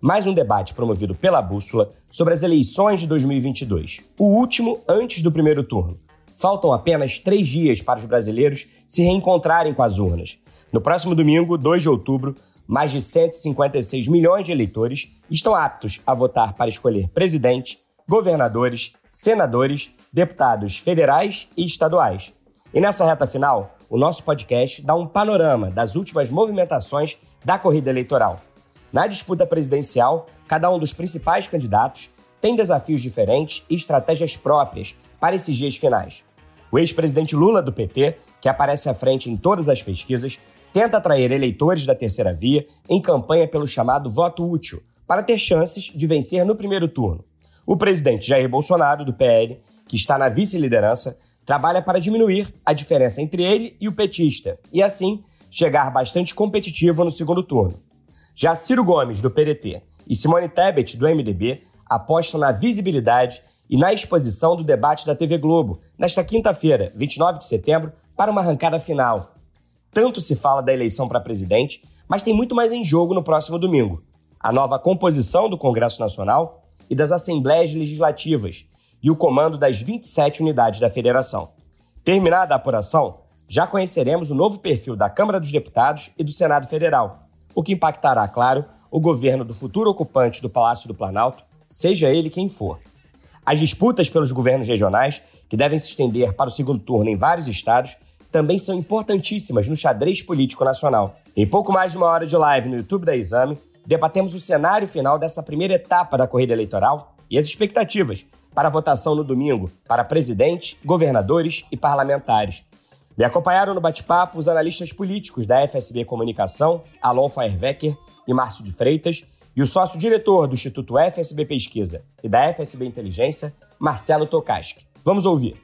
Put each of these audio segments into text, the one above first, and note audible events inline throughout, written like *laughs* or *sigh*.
mais um debate promovido pela Bússola sobre as eleições de 2022, o último antes do primeiro turno. Faltam apenas três dias para os brasileiros se reencontrarem com as urnas. No próximo domingo, 2 de outubro, mais de 156 milhões de eleitores estão aptos a votar para escolher presidente, governadores, senadores, deputados federais e estaduais. E nessa reta final, o nosso podcast dá um panorama das últimas movimentações da corrida eleitoral na disputa presidencial, cada um dos principais candidatos tem desafios diferentes e estratégias próprias para esses dias finais. O ex-presidente Lula do PT, que aparece à frente em todas as pesquisas, tenta atrair eleitores da terceira via em campanha pelo chamado voto útil, para ter chances de vencer no primeiro turno. O presidente Jair Bolsonaro, do PL, que está na vice-liderança, trabalha para diminuir a diferença entre ele e o petista e, assim, chegar bastante competitivo no segundo turno. Já Ciro Gomes, do PDT, e Simone Tebet, do MDB, apostam na visibilidade e na exposição do debate da TV Globo, nesta quinta-feira, 29 de setembro, para uma arrancada final. Tanto se fala da eleição para presidente, mas tem muito mais em jogo no próximo domingo. A nova composição do Congresso Nacional e das Assembleias Legislativas e o comando das 27 unidades da federação. Terminada a apuração, já conheceremos o novo perfil da Câmara dos Deputados e do Senado Federal o que impactará, claro, o governo do futuro ocupante do Palácio do Planalto, seja ele quem for. As disputas pelos governos regionais, que devem se estender para o segundo turno em vários estados, também são importantíssimas no xadrez político nacional. Em pouco mais de uma hora de live no YouTube da Exame, debatemos o cenário final dessa primeira etapa da corrida eleitoral e as expectativas para a votação no domingo para presidente, governadores e parlamentares. Me acompanharam no bate-papo os analistas políticos da FSB Comunicação, Alon Feierwecker e Márcio de Freitas, e o sócio-diretor do Instituto FSB Pesquisa e da FSB Inteligência, Marcelo Tokaski. Vamos ouvir.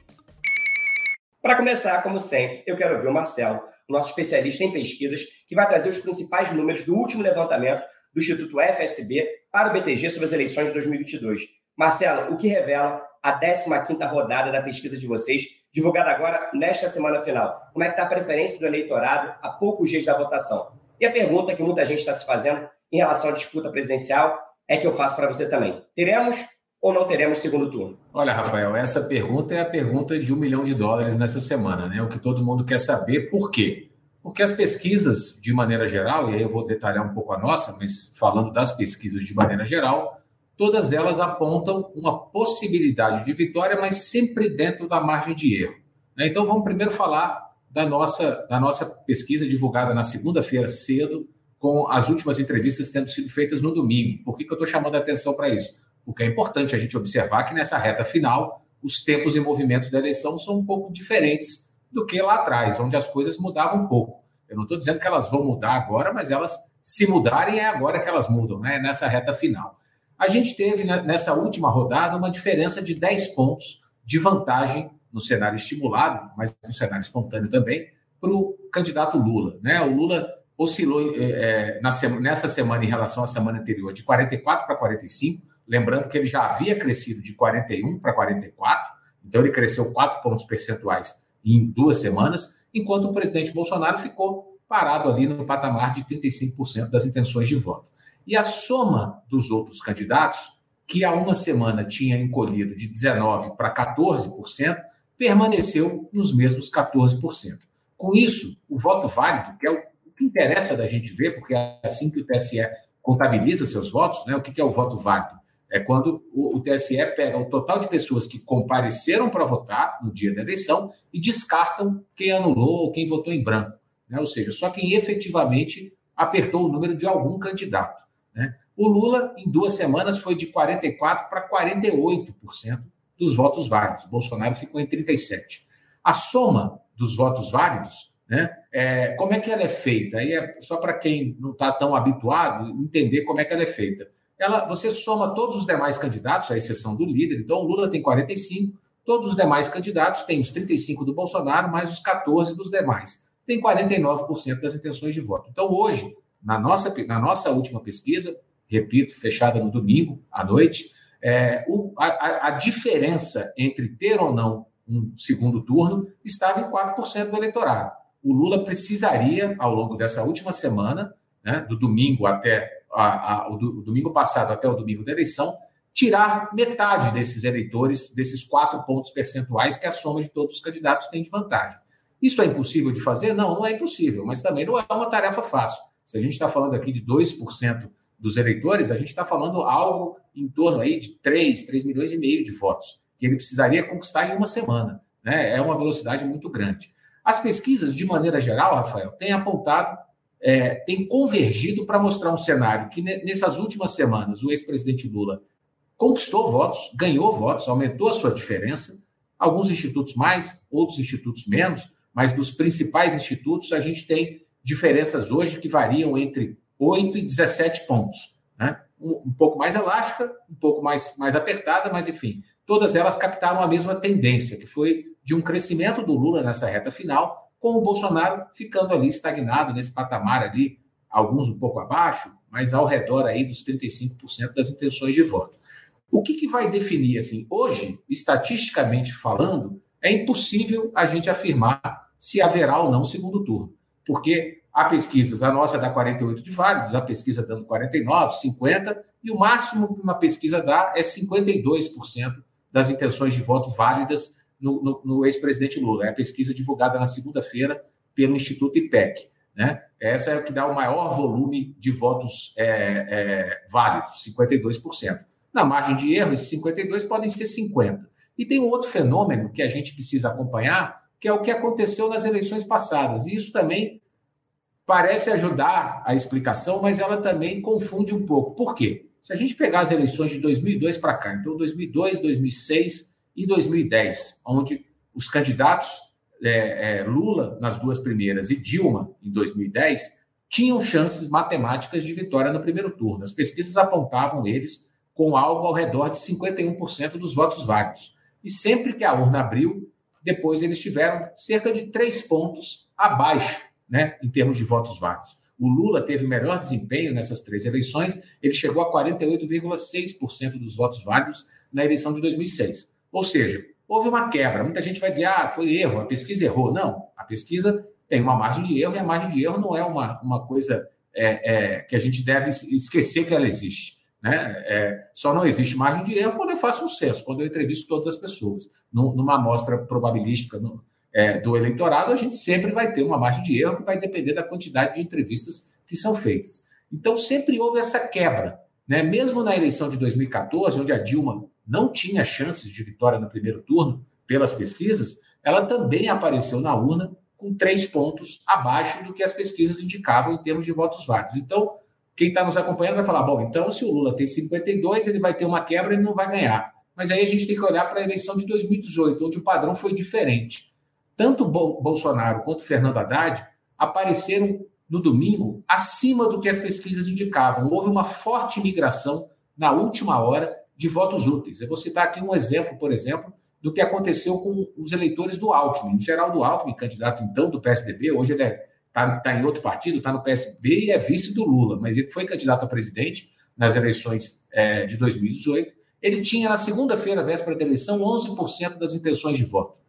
Para começar, como sempre, eu quero ouvir o Marcelo, nosso especialista em pesquisas, que vai trazer os principais números do último levantamento do Instituto FSB para o BTG sobre as eleições de 2022. Marcelo, o que revela a 15ª rodada da pesquisa de vocês divulgada agora nesta semana final. Como é que está a preferência do eleitorado a poucos dias da votação? E a pergunta que muita gente está se fazendo em relação à disputa presidencial é que eu faço para você também. Teremos ou não teremos segundo turno? Olha, Rafael, essa pergunta é a pergunta de um milhão de dólares nessa semana, né? O que todo mundo quer saber. Por quê? Porque as pesquisas, de maneira geral, e aí eu vou detalhar um pouco a nossa, mas falando das pesquisas de maneira geral, todas elas apontam uma possibilidade de vitória, mas sempre dentro da margem de erro. Né? Então vamos primeiro falar da nossa, da nossa pesquisa divulgada na segunda-feira cedo, com as últimas entrevistas tendo sido feitas no domingo. Por que, que eu estou chamando a atenção para isso? Porque é importante a gente observar que nessa reta final, os tempos e movimentos da eleição são um pouco diferentes do que lá atrás, onde as coisas mudavam um pouco. Eu não estou dizendo que elas vão mudar agora, mas elas, se mudarem, é agora que elas mudam, né? nessa reta final. A gente teve né, nessa última rodada uma diferença de 10 pontos de vantagem no cenário estimulado, mas no cenário espontâneo também, para o candidato Lula. Né? O Lula oscilou é, na nessa semana em relação à semana anterior de 44 para 45, lembrando que ele já havia crescido de 41 para 44, então ele cresceu 4 pontos percentuais em duas semanas, enquanto o presidente Bolsonaro ficou parado ali no patamar de 35% das intenções de voto. E a soma dos outros candidatos, que há uma semana tinha encolhido de 19% para 14%, permaneceu nos mesmos 14%. Com isso, o voto válido, que é o que interessa da gente ver, porque é assim que o TSE contabiliza seus votos, né? o que é o voto válido? É quando o, TSE pega o total de pessoas que compareceram para votar no dia da eleição e descartam quem anulou ou quem votou em branco. Né? Ou seja, só quem efetivamente apertou o número de algum candidato. O Lula, em duas semanas, foi de 44% para 48% dos votos válidos. Bolsonaro ficou em 37%. A soma dos votos válidos, né, é, como é que ela é feita? Aí é só para quem não está tão habituado entender como é que ela é feita. ela, você soma todos os demais candidatos, à exceção do líder. Então, o Lula tem 45, todos os demais candidatos têm os 35 do Bolsonaro, mais os 14 dos demais. Tem 49% das intenções de voto. Então, hoje, na nossa, na nossa última pesquisa, repito, fechada no domingo à noite, é, o, a, a diferença entre ter ou não um segundo turno estava em 4% do eleitorado. O Lula precisaria, ao longo dessa última semana, né, do domingo até a, a, o, do, o domingo passado até o domingo da eleição, tirar metade desses eleitores, desses quatro pontos percentuais que a soma de todos os candidatos tem de vantagem. Isso é impossível de fazer? Não, não é impossível, mas também não é uma tarefa fácil. Se a gente está falando aqui de 2% dos eleitores, a gente está falando algo em torno aí de 3, 3 milhões e meio de votos, que ele precisaria conquistar em uma semana. Né? É uma velocidade muito grande. As pesquisas, de maneira geral, Rafael, têm apontado é, tem convergido para mostrar um cenário que, nessas últimas semanas, o ex-presidente Lula conquistou votos, ganhou votos, aumentou a sua diferença. Alguns institutos mais, outros institutos menos, mas dos principais institutos a gente tem diferenças hoje que variam entre 8 e 17 pontos. Né? Um, um pouco mais elástica, um pouco mais, mais apertada, mas enfim, todas elas captaram a mesma tendência, que foi de um crescimento do Lula nessa reta final, com o Bolsonaro ficando ali estagnado nesse patamar ali, alguns um pouco abaixo, mas ao redor aí dos 35% das intenções de voto. O que, que vai definir assim? Hoje, estatisticamente falando, é impossível a gente afirmar se haverá ou não segundo turno, porque há pesquisas, a nossa dá 48 de válidos, a pesquisa dando 49, 50, e o máximo que uma pesquisa dá é 52% das intenções de voto válidas no, no, no ex-presidente Lula. É a pesquisa divulgada na segunda-feira pelo Instituto IPEC. Né? Essa é a que dá o maior volume de votos é, é, válidos, 52%. Na margem de erro, esses 52 podem ser 50. E tem um outro fenômeno que a gente precisa acompanhar, que é o que aconteceu nas eleições passadas. E isso também parece ajudar a explicação, mas ela também confunde um pouco. Por quê? Se a gente pegar as eleições de 2002 para cá, então 2002, 2006 e 2010, onde os candidatos é, é, Lula nas duas primeiras e Dilma em 2010 tinham chances matemáticas de vitória no primeiro turno. As pesquisas apontavam eles com algo ao redor de 51% dos votos válidos. E sempre que a urna abriu, depois eles tiveram cerca de três pontos abaixo, né, em termos de votos válidos. O Lula teve melhor desempenho nessas três eleições, ele chegou a 48,6% dos votos válidos na eleição de 2006. Ou seja, houve uma quebra. Muita gente vai dizer, ah, foi erro, a pesquisa errou. Não, a pesquisa tem uma margem de erro e a margem de erro não é uma, uma coisa é, é, que a gente deve esquecer que ela existe. Né? É, só não existe margem de erro quando eu faço um censo, quando eu entrevisto todas as pessoas. Numa amostra probabilística é, do eleitorado, a gente sempre vai ter uma margem de erro que vai depender da quantidade de entrevistas que são feitas. Então, sempre houve essa quebra. Né? Mesmo na eleição de 2014, onde a Dilma não tinha chances de vitória no primeiro turno, pelas pesquisas, ela também apareceu na urna com três pontos abaixo do que as pesquisas indicavam em termos de votos válidos. Então, quem está nos acompanhando vai falar: bom, então se o Lula tem 52, ele vai ter uma quebra e não vai ganhar. Mas aí a gente tem que olhar para a eleição de 2018, onde o padrão foi diferente. Tanto Bolsonaro quanto Fernando Haddad apareceram no domingo acima do que as pesquisas indicavam. Houve uma forte migração na última hora de votos úteis. Eu vou citar aqui um exemplo, por exemplo, do que aconteceu com os eleitores do Alckmin. O Geraldo Alckmin, candidato então do PSDB, hoje ele está é, tá, tá em outro partido, está no PSB e é vice do Lula, mas ele foi candidato a presidente nas eleições é, de 2018. Ele tinha, na segunda-feira, véspera da eleição, 11% das intenções de voto.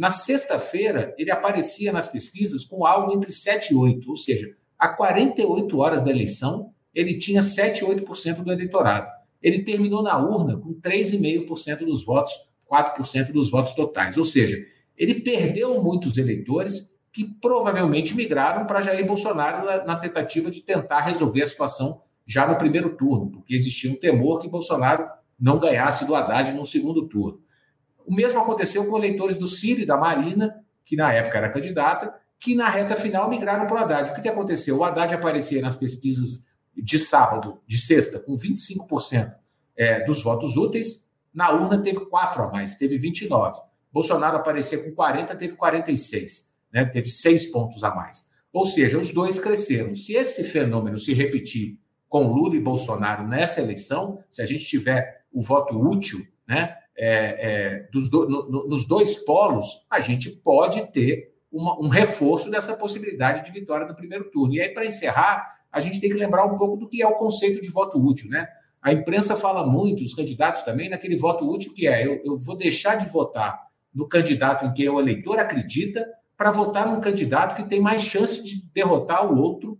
Na sexta-feira, ele aparecia nas pesquisas com algo entre 7 e 8, ou seja, a 48 horas da eleição, ele tinha 7 e 8% do eleitorado. Ele terminou na urna com 3,5% dos votos, 4% dos votos totais. Ou seja, ele perdeu muitos eleitores que provavelmente migraram para Jair Bolsonaro na, na, tentativa de tentar resolver a situação já no primeiro turno, porque existia um temor que Bolsonaro não ganhasse do Haddad no segundo turno. O mesmo aconteceu com eleitores do Ciro e da Marina, que na época era candidata, que na reta final migraram para o Haddad. O que, que aconteceu? O Haddad aparecia nas pesquisas de sábado, de sexta, com 25% é, dos votos úteis, na urna teve 4 a mais, teve 29. Bolsonaro aparecia com 40, teve 46, né? teve 6 pontos a mais. Ou seja, os dois cresceram. Se esse fenômeno se repetir com Lula e Bolsonaro nessa eleição, se a gente tiver o voto útil, né, é, é, dos do, no, nos dois polos, a gente pode ter uma, um reforço dessa possibilidade de vitória no primeiro turno. E aí, para encerrar, a gente tem que lembrar um pouco do que é o conceito de voto útil, né? A imprensa fala muito, os candidatos também, naquele voto útil que é: eu, eu vou deixar de votar no candidato em quem o eleitor acredita para votar num candidato que tem mais chance de derrotar o outro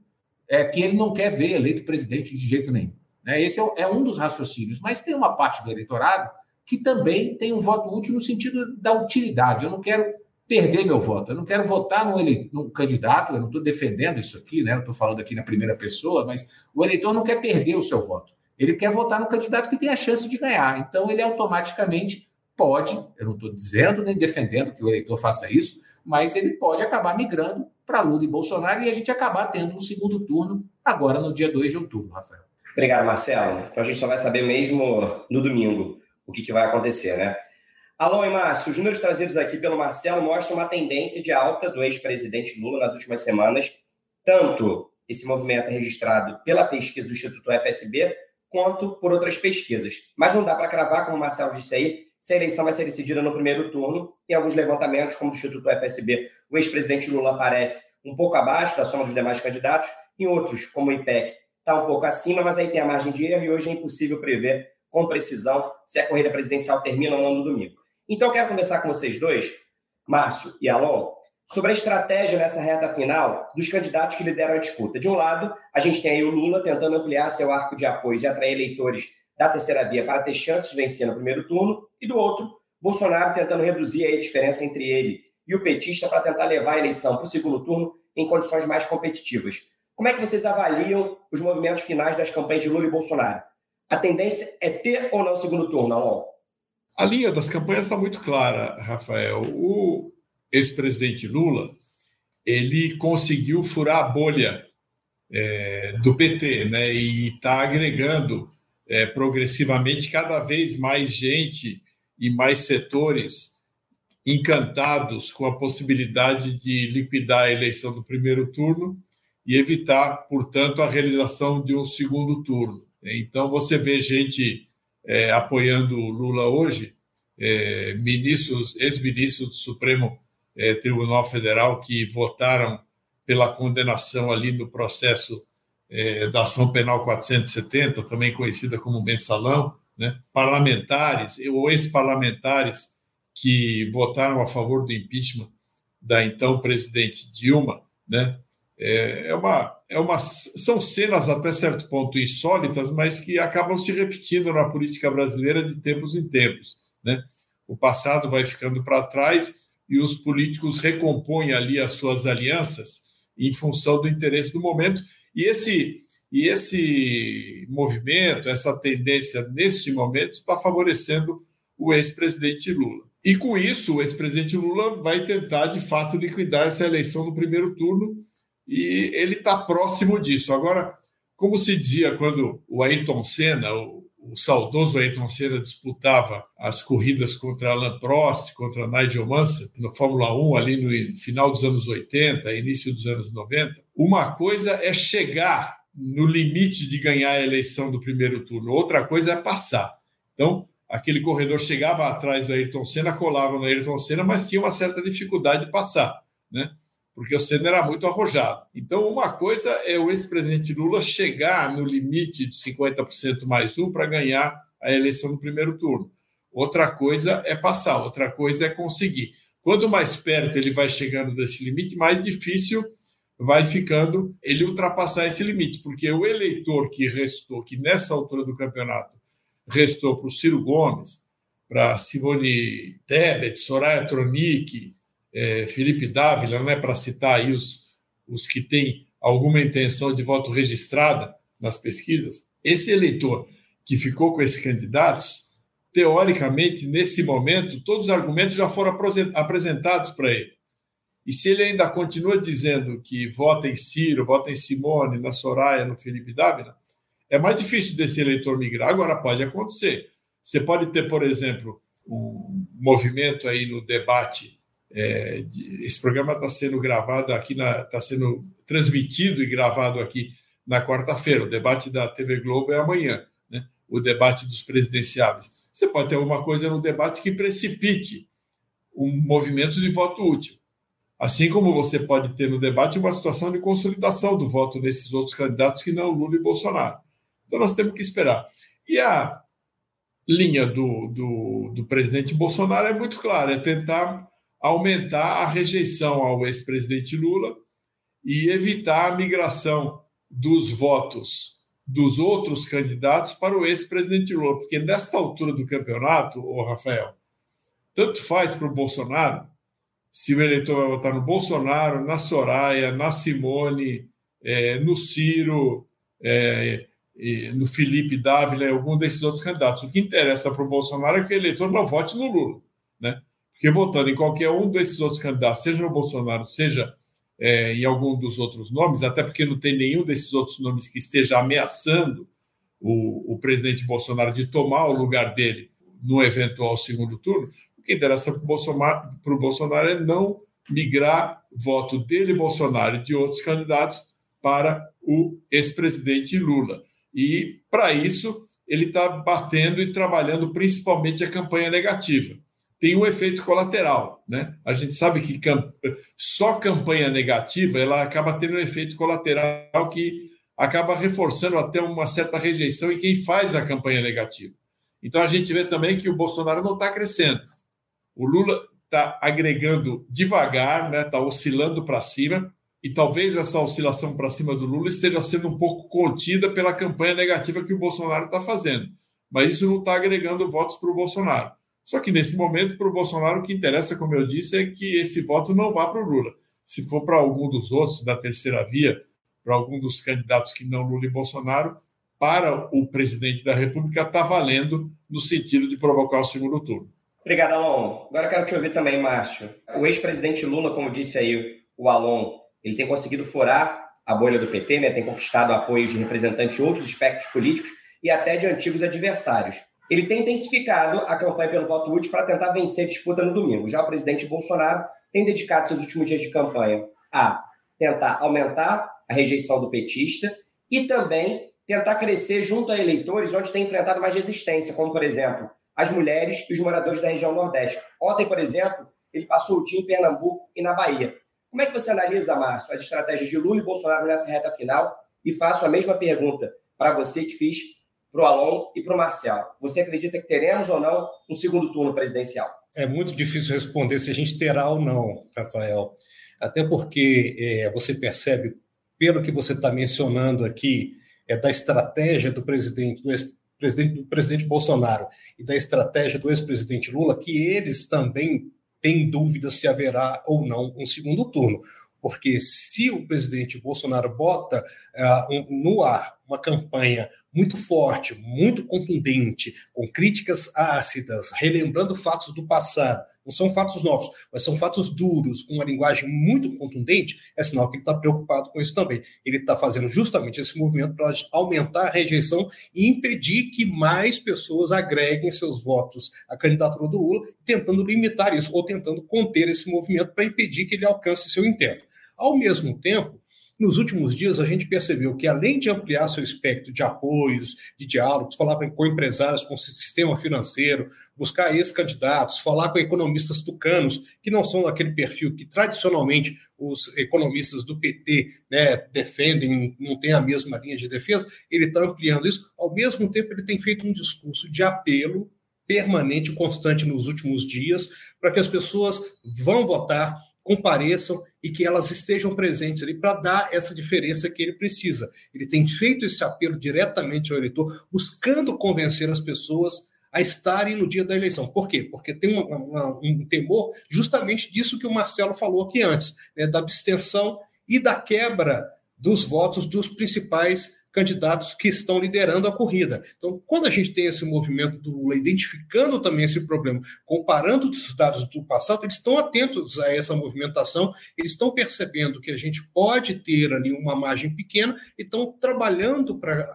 é, que ele não quer ver eleito presidente de jeito nenhum. Né? Esse é, é um dos raciocínios. Mas tem uma parte do eleitorado que também tem um voto útil no sentido da utilidade. Eu não quero perder meu voto. Eu não quero votar num, ele... num candidato, eu não estou defendendo isso aqui, né? Eu estou falando aqui na primeira pessoa, mas o eleitor não quer perder o seu voto. Ele quer votar no candidato que tem a chance de ganhar. Então, ele automaticamente pode, eu não estou dizendo nem defendendo que o eleitor faça isso, mas ele pode acabar migrando para Lula e Bolsonaro e a gente acabar tendo um segundo turno agora no dia 2 de outubro, Rafael. Obrigado, Marcelo. Então a gente só vai saber mesmo no domingo o que, que vai acontecer, né? Alô, e Márcio, os números trazidos aqui pelo Marcelo mostram uma tendência de alta do ex-presidente Lula nas últimas semanas, tanto esse movimento é registrado pela pesquisa do Instituto FSB, quanto por outras pesquisas. Mas não dá para cravar, como o Marcelo disse aí, se a eleição vai ser decidida no primeiro turno. Em alguns levantamentos, como do Instituto FSB, o ex-presidente Lula aparece um pouco abaixo da soma dos demais candidatos, em outros, como o IPEC, está um pouco acima, mas aí tem a margem de erro e hoje é impossível prever com precisão se a corrida presidencial termina ou não no domingo. Então, eu quero conversar com vocês dois, Márcio e Alon, sobre a estratégia nessa reta final dos candidatos que lideram a disputa. De um lado, a gente tem aí o Lula tentando ampliar seu arco de apoio e atrair eleitores da terceira via para ter chances de vencer no primeiro turno, e do outro, Bolsonaro tentando reduzir a diferença entre ele e o petista para tentar levar a eleição para o segundo turno em condições mais competitivas. Como é que vocês avaliam os movimentos finais das campanhas de Lula e Bolsonaro? A tendência é ter ou não segundo turno, Alon? A linha das campanhas está muito clara, Rafael. O ex-presidente Lula ele conseguiu furar a bolha é, do PT, né? E está agregando é, progressivamente cada vez mais gente e mais setores encantados com a possibilidade de liquidar a eleição do primeiro turno e evitar, portanto, a realização de um segundo turno. Então, você vê gente é, apoiando Lula hoje, é, ministros, ex-ministros do Supremo é, Tribunal Federal que votaram pela condenação ali no processo é, da ação penal 470, também conhecida como mensalão, né? parlamentares ou ex-parlamentares que votaram a favor do impeachment da então presidente Dilma, né? É, é uma, é uma, são cenas até certo ponto insólitas, mas que acabam se repetindo na política brasileira de tempos em tempos. Né? O passado vai ficando para trás e os políticos recompõem ali as suas alianças em função do interesse do momento. E esse, e esse movimento, essa tendência neste momento, está favorecendo o ex-presidente Lula. E com isso, o ex-presidente Lula vai tentar, de fato, liquidar essa eleição no primeiro turno e ele está próximo disso. Agora, como se dizia quando o Ayrton Senna, o, o saudoso Ayrton Senna, disputava as corridas contra Alain Prost, contra Nigel Mansell, no Fórmula 1, ali no final dos anos 80, início dos anos 90, uma coisa é chegar no limite de ganhar a eleição do primeiro turno, outra coisa é passar. Então, aquele corredor chegava atrás do Ayrton Senna, colava no Ayrton Senna, mas tinha uma certa dificuldade de passar, né? Porque o Senna era muito arrojado. Então, uma coisa é o ex-presidente Lula chegar no limite de 50% mais um para ganhar a eleição no primeiro turno. Outra coisa é passar, outra coisa é conseguir. Quanto mais perto ele vai chegando desse limite, mais difícil vai ficando ele ultrapassar esse limite, porque o eleitor que restou, que nessa altura do campeonato restou para o Ciro Gomes, para Simone Tebet, Soraya Tronic, é, Felipe Dávila, não é para citar aí os, os que têm alguma intenção de voto registrada nas pesquisas, esse eleitor que ficou com esses candidatos, teoricamente, nesse momento, todos os argumentos já foram apresentados para ele. E se ele ainda continua dizendo que vota em Ciro, vota em Simone, na Soraya, no Felipe Dávila, é mais difícil desse eleitor migrar. Agora, pode acontecer. Você pode ter, por exemplo, um movimento aí no debate é, esse programa está sendo gravado aqui, está sendo transmitido e gravado aqui na quarta-feira. O debate da TV Globo é amanhã, né? o debate dos presidenciáveis. Você pode ter alguma coisa no debate que precipite um movimento de voto útil. Assim como você pode ter no debate uma situação de consolidação do voto nesses outros candidatos que não Lula e Bolsonaro. Então nós temos que esperar. E a linha do, do, do presidente Bolsonaro é muito clara: é tentar aumentar a rejeição ao ex-presidente Lula e evitar a migração dos votos dos outros candidatos para o ex-presidente Lula, porque nesta altura do campeonato, o Rafael, tanto faz para o Bolsonaro se o eleitor vai votar no Bolsonaro, na Soraya, na Simone, é, no Ciro, é, no Felipe Dávila, algum desses outros candidatos. O que interessa para o Bolsonaro é que o eleitor não vote no Lula? Porque votando em qualquer um desses outros candidatos, seja no Bolsonaro, seja é, em algum dos outros nomes, até porque não tem nenhum desses outros nomes que esteja ameaçando o, o presidente Bolsonaro de tomar o lugar dele no eventual segundo turno, o que interessa para o Bolsonaro, Bolsonaro é não migrar voto dele, Bolsonaro, e de outros candidatos para o ex-presidente Lula. E, para isso, ele está batendo e trabalhando principalmente a campanha negativa. Tem um efeito colateral, né? A gente sabe que camp... só campanha negativa ela acaba tendo um efeito colateral que acaba reforçando até uma certa rejeição em quem faz a campanha negativa. Então a gente vê também que o Bolsonaro não está crescendo. O Lula está agregando devagar, está né? Tá oscilando para cima, e talvez essa oscilação para cima do Lula esteja sendo um pouco contida pela campanha negativa que o Bolsonaro está fazendo. Mas isso não está agregando votos para o Bolsonaro. Só que nesse momento, para o Bolsonaro, o que interessa, como eu disse, é que esse voto não vá para o Lula. Se for para algum dos outros, da terceira via, para algum dos candidatos que não Lula e Bolsonaro, para o presidente da República está valendo no sentido de provocar o segundo turno. Obrigado, Alon. Agora quero te ouvir também, Márcio. O ex-presidente Lula, como disse aí o Alon, ele tem conseguido furar a bolha do PT, né? tem conquistado apoio de representantes de outros espectros políticos e até de antigos adversários. Ele tem intensificado a campanha pelo voto útil para tentar vencer a disputa no domingo. Já o presidente Bolsonaro tem dedicado seus últimos dias de campanha a tentar aumentar a rejeição do petista e também tentar crescer junto a eleitores onde tem enfrentado mais resistência, como, por exemplo, as mulheres e os moradores da região Nordeste. Ontem, por exemplo, ele passou o dia em Pernambuco e na Bahia. Como é que você analisa, Márcio, as estratégias de Lula e Bolsonaro nessa reta final? E faço a mesma pergunta para você que fiz para o Alon e para o Marcelo. Você acredita que teremos ou não um segundo turno presidencial? É muito difícil responder se a gente terá ou não, Rafael. Até porque é, você percebe, pelo que você está mencionando aqui, é da estratégia do presidente, do ex-presidente do presidente Bolsonaro e da estratégia do ex-presidente Lula, que eles também tem dúvida se haverá ou não um segundo turno. Porque se o presidente Bolsonaro bota uh, um, no ar uma campanha muito forte, muito contundente, com críticas ácidas, relembrando fatos do passado, não são fatos novos, mas são fatos duros, com uma linguagem muito contundente, é sinal que ele está preocupado com isso também. Ele está fazendo justamente esse movimento para aumentar a rejeição e impedir que mais pessoas agreguem seus votos à candidatura do Lula, tentando limitar isso, ou tentando conter esse movimento para impedir que ele alcance seu intento. Ao mesmo tempo, nos últimos dias, a gente percebeu que, além de ampliar seu espectro de apoios, de diálogos, falar com empresários, com o sistema financeiro, buscar ex-candidatos, falar com economistas tucanos, que não são daquele perfil que tradicionalmente os economistas do PT né, defendem, não tem a mesma linha de defesa, ele está ampliando isso. Ao mesmo tempo, ele tem feito um discurso de apelo permanente, constante nos últimos dias, para que as pessoas vão votar compareçam e que elas estejam presentes ali para dar essa diferença que ele precisa. Ele tem feito esse apelo diretamente ao eleitor, buscando convencer as pessoas a estarem no dia da eleição. Por quê? Porque tem uma, uma, um temor justamente disso que o Marcelo falou aqui antes, né, da abstenção e da quebra dos votos dos principais candidatos que estão liderando a corrida. Então, quando a gente tem esse movimento do Lula identificando também esse problema, comparando os dados do passado, eles estão atentos a essa movimentação, eles estão percebendo que a gente pode ter ali uma margem pequena e estão trabalhando para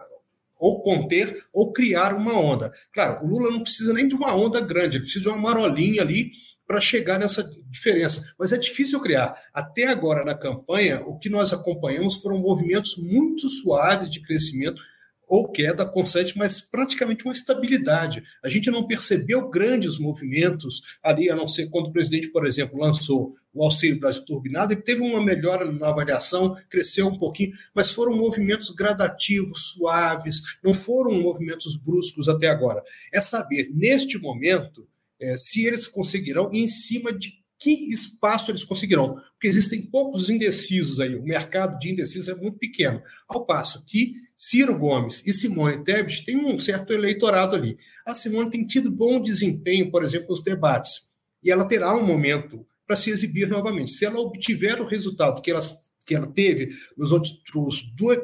ou conter ou criar uma onda. Claro, o Lula não precisa nem de uma onda grande, ele precisa de uma marolinha ali para chegar nessa diferença. Mas é difícil criar. Até agora, na campanha, o que nós acompanhamos foram movimentos muito suaves de crescimento ou queda constante, mas praticamente uma estabilidade. A gente não percebeu grandes movimentos ali, a não ser quando o presidente, por exemplo, lançou o Auxílio Brasil Turbinado, ele teve uma melhora na avaliação, cresceu um pouquinho, mas foram movimentos gradativos, suaves, não foram movimentos bruscos até agora. É saber, neste momento, é, se eles conseguirão, em cima de que espaço eles conseguirão? Porque existem poucos indecisos aí, o mercado de indecisos é muito pequeno, ao passo que Ciro Gomes e Simone Tebet têm um certo eleitorado ali. A Simone tem tido bom desempenho, por exemplo, nos debates, e ela terá um momento para se exibir novamente. Se ela obtiver o resultado que ela, que ela teve nos outros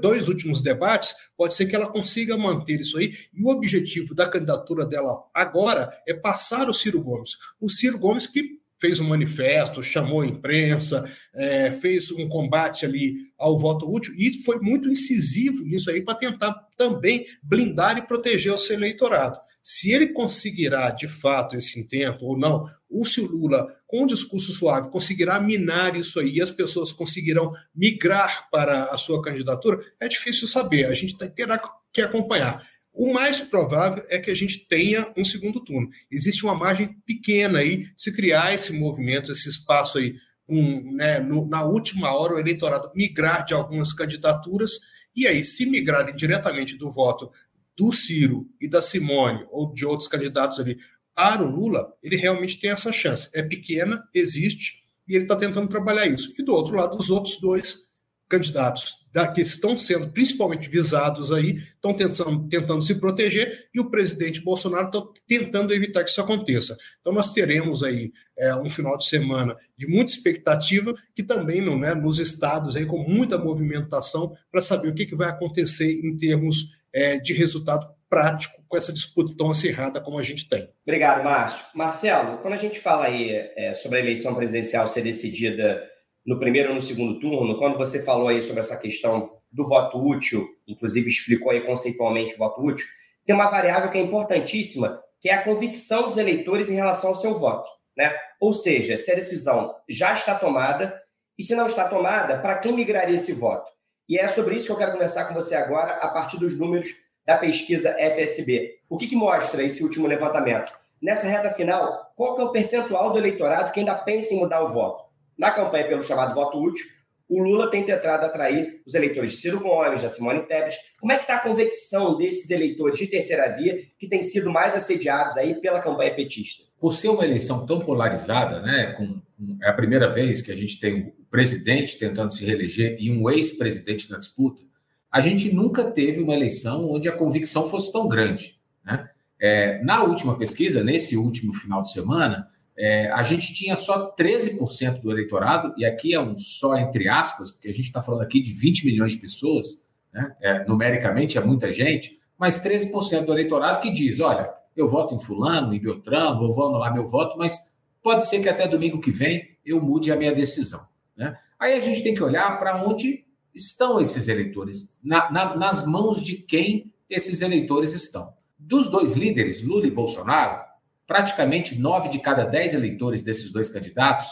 dois últimos debates, pode ser que ela consiga manter isso aí. E o objetivo da candidatura dela agora é passar o Ciro Gomes. O Ciro Gomes que fez um manifesto, chamou a imprensa, é, fez um combate ali ao voto útil e foi muito incisivo nisso aí para tentar também blindar e proteger o seu eleitorado. Se ele conseguirá de fato esse intento ou não, ou se o Lula, um discurso suave, conseguirá minar isso aí e as pessoas conseguirão migrar para a sua candidatura, é difícil saber. A gente terá que acompanhar. O mais provável é que a gente tenha um segundo turno. Existe uma margem pequena aí se criar esse movimento, esse espaço aí, um, né, no, na última hora, o eleitorado migrar de algumas candidaturas, e aí, se migrarem diretamente do voto do Ciro e da Simone, ou de outros candidatos ali, para o Lula, ele realmente tem essa chance. É pequena, existe, e ele está tentando trabalhar isso. E do outro lado, os outros dois candidatos da, que estão sendo principalmente visados aí, estão tentando, tentando se proteger e o presidente Bolsonaro está tentando evitar que isso aconteça. Então nós teremos aí é, um final de semana de muita expectativa, que também não, né, nos estados aí com muita movimentação para saber o que, que vai acontecer em termos é, de resultado prático com essa disputa tão acirrada como a gente tem. Obrigado, Márcio. Marcelo, quando a gente fala aí é, sobre a eleição presidencial ser decidida no primeiro ou no segundo turno, quando você falou aí sobre essa questão do voto útil, inclusive explicou aí conceitualmente o voto útil, tem uma variável que é importantíssima, que é a convicção dos eleitores em relação ao seu voto. Né? Ou seja, se a decisão já está tomada, e se não está tomada, para quem migraria esse voto? E é sobre isso que eu quero conversar com você agora, a partir dos números da pesquisa FSB. O que, que mostra esse último levantamento? Nessa reta final, qual que é o percentual do eleitorado que ainda pensa em mudar o voto? Na campanha pelo chamado voto útil, o Lula tem tentado atrair os eleitores de Ciro Gomes, da Simone Tebet. Como é que está a convecção desses eleitores de terceira via que têm sido mais assediados aí pela campanha petista? Por ser uma eleição tão polarizada, né, com, é a primeira vez que a gente tem o presidente tentando se reeleger e um ex-presidente na disputa, a gente nunca teve uma eleição onde a convicção fosse tão grande. Né? É, na última pesquisa, nesse último final de semana, é, a gente tinha só 13% do eleitorado, e aqui é um só entre aspas, porque a gente está falando aqui de 20 milhões de pessoas, né? é, numericamente é muita gente, mas 13% do eleitorado que diz: olha, eu voto em Fulano, em Beltrano, ou vou anular meu voto, mas pode ser que até domingo que vem eu mude a minha decisão. Né? Aí a gente tem que olhar para onde estão esses eleitores, na, na, nas mãos de quem esses eleitores estão. Dos dois líderes, Lula e Bolsonaro, praticamente nove de cada dez eleitores desses dois candidatos